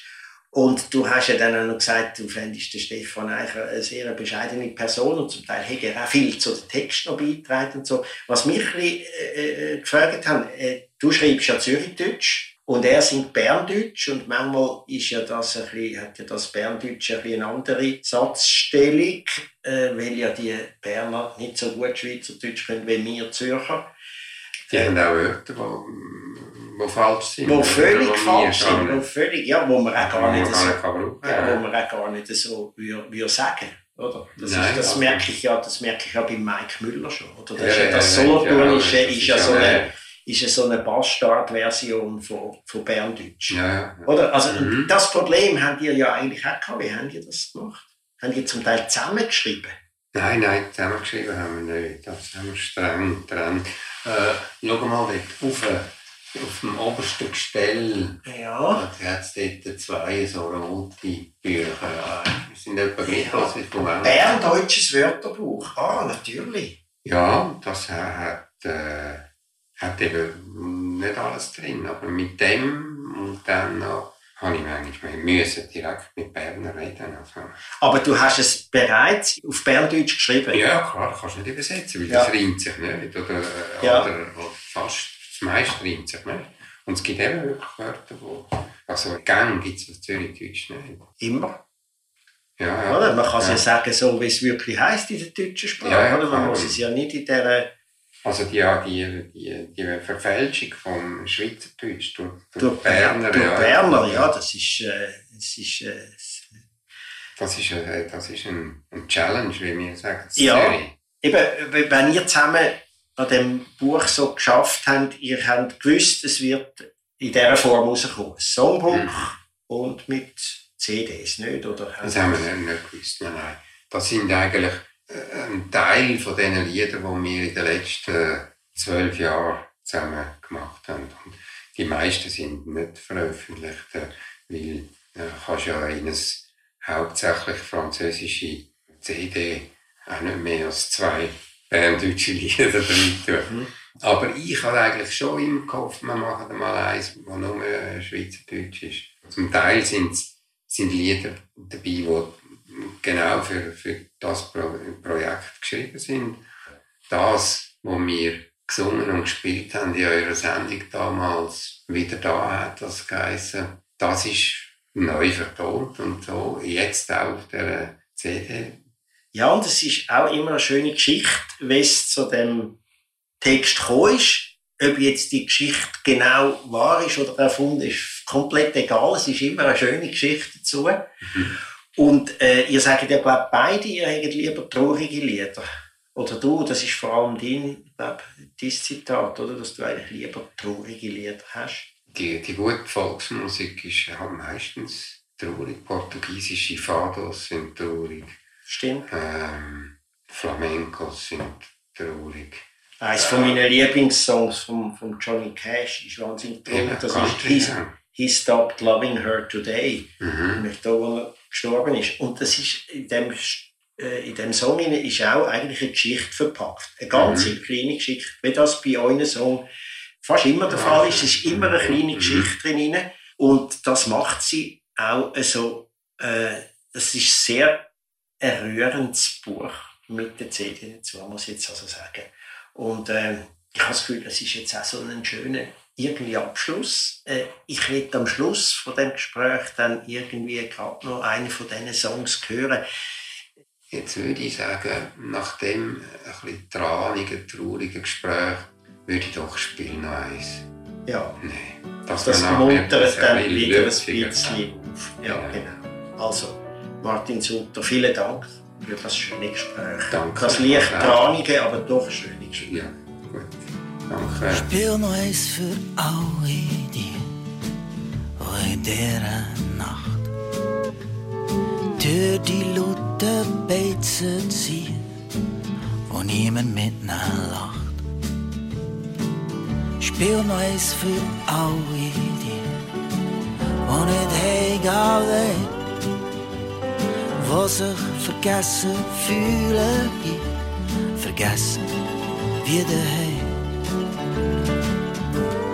Und du hast ja dann auch noch gesagt, du fändest den Stefan eigentlich eine sehr bescheidene Person und zum Teil hat er auch viel zu den Texten noch beigetragen und so. Was mich ein bisschen, äh, äh, gefragt hat, äh, du schreibst ja Zürichdeutsch und er singt Berndeutsch und manchmal ist ja das ein bisschen, hat ja das Berndeutsch ein bisschen eine andere Satzstellung, äh, weil ja die Berner nicht so gut Schweizerdeutsch können wie wir Zürcher. Die haben auch Wörter, die, die falsch sind. Völlig die wir falsch sind, wo völlig, ja, wo man auch gar nicht so, ja, wo man auch gar nicht so würde, würde sagen, oder? Das, Nein, ist, das also- merke ich ja, das merke ich ja bei Mike Müller schon, oder? Das, Ja, ist ja, das Solothurnische ist ja so eine, ist ja so eine Bastardversion von, von Berndeutsch, Ja, ja. oder? Also Mhm. das Problem habt ihr ja eigentlich auch gehabt. Wie habt ihr das gemacht? Habt ihr zum Teil zusammengeschrieben? Nein, nein, zusammengeschrieben haben wir nicht. Das haben wir streng getrennt. Äh, schau mal dort auf, auf dem obersten Gestell. Ja. Da hat es dort zwei so rote Bücher. Die sind etwa gleich Ja. groß wie. Berndeutsches Wörterbuch. Ah, natürlich. Ja, das hat, äh, hat eben nicht alles drin. Aber mit dem und dann noch habe ich manchmal müssen direkt mit Berner reden. Also, Aber du hast es bereits auf Berndeutsch geschrieben. ja, klar, kannst du nicht übersetzen, weil Ja. das reimt sich nicht. Oder, äh, Ja. oder, oder fast das meiste reimt sich nicht. Und es gibt eben wirklich Wörter, wo. Also, Gang gibt es auf Zürichdeutsch nicht. Immer. Ja, ja. Oder? Man kann es ja. ja. sagen, so wie es wirklich heisst in der deutschen Sprache. Ja, ja, oder? Man muss es ja nicht in der Also die, die, die, die Verfälschung vom Schweizerdeutsch durch, durch Berner. durch ja. Berner, ja, das ist, äh, das ist äh, Das ist, äh, das ist ein, ein Challenge, wie wir sagen. Ja. Eben, wenn ihr zusammen an dem Buch so geschafft habt, ihr habt gewusst, es wird in dieser Form rauskommen. Ein Songbuch Mhm. und mit CDs, nicht? Oder? Das haben wir nicht, gewusst. Nein, nein. Das sind eigentlich ein Teil von diesen Liedern, die wir in den letzten zwölf Jahren zusammen gemacht haben. Und die meisten sind nicht veröffentlicht, äh, weil äh, kannst ja in eine hauptsächlich französische CD auch nicht mehr als zwei berndeutsche Lieder (laughs) drin tun. Mhm. Aber ich habe eigentlich schon im Kopf, wir machen mal eins, das nur Schweizerdeutsch ist. Zum Teil sind, sind Lieder dabei, die genau für, für das Pro Projekt geschrieben sind. Das, was wir gesungen und gespielt haben in eurer Sendung damals, wieder da hat das geheißen, das ist neu vertont und so, jetzt auch auf der CD. Ja, und es ist auch immer eine schöne Geschichte, wie es zu dem Text gekommen ist. Ob jetzt die Geschichte genau wahr ist oder erfunden ist, komplett egal. Es ist immer eine schöne Geschichte dazu. Und äh, ihr sagt ja, glaube beide, ihr hättet lieber traurige Lieder. Oder du, das ist vor allem dein, glaub, dein Zitat, oder? Dass du eigentlich lieber traurige Lieder hast. Die, die gute Volksmusik ist halt meistens traurig. Portugiesische Fados sind traurig. Stimmt. Ähm, Flamencos sind traurig. Eines von meinen Lieblingssongs von, von Johnny Cash ist wahnsinnig traurig. Das ist He, genau. He Stopped Loving Her Today. Mhm. nämlich da, wo gestorben ist. Und das ist in dem, äh, in dem Song ist auch eigentlich eine Geschichte verpackt. Eine ganz Mhm. kleine Geschichte, wie das bei euren Song fast immer der Fall ist. Es ist immer eine kleine Mhm. Geschichte drin. Und das macht sie auch so, äh, das ist ein sehr ein rührendes Buch mit der CD dazu, muss ich jetzt also sagen. Und äh, ich habe das Gefühl, es ist jetzt auch so ein schöner irgendwie Abschluss. Äh, ich werde am Schluss von dem Gespräch dann irgendwie gerade noch einen von diesen Songs hören. Jetzt würde ich sagen, nach dem ein bisschen tranigen, traurigen Gespräch, würde ich doch spielen noch eins. Ja, Nein. Das nachher muntert dann wieder ein bisschen auf. Ja, Ja. genau. Also, Martin Sutter, vielen Dank für das schöne Gespräch. Danke. Das leicht tranige, aber doch schöne Gespräch. Ja, gut. Danke. Speel nog eens voor alle die in der Nacht durch die Lutte Beize ziehen, wo niemand miteinander lacht. Spiel noch eins für alle die, wo nicht wer, wo sich vergessen fühlen, vergessen wie daheim.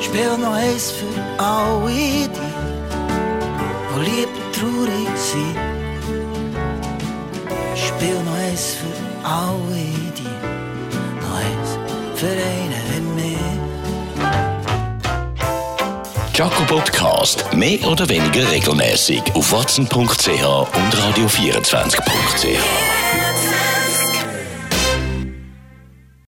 Spiel noch eins für alle die, wo lieb traurig sind. Spiel noch eins für alle die, noch eins für einen wie mich. Jaco Podcast. Mehr oder weniger regelmäßig auf watson.ch und radio24.ch.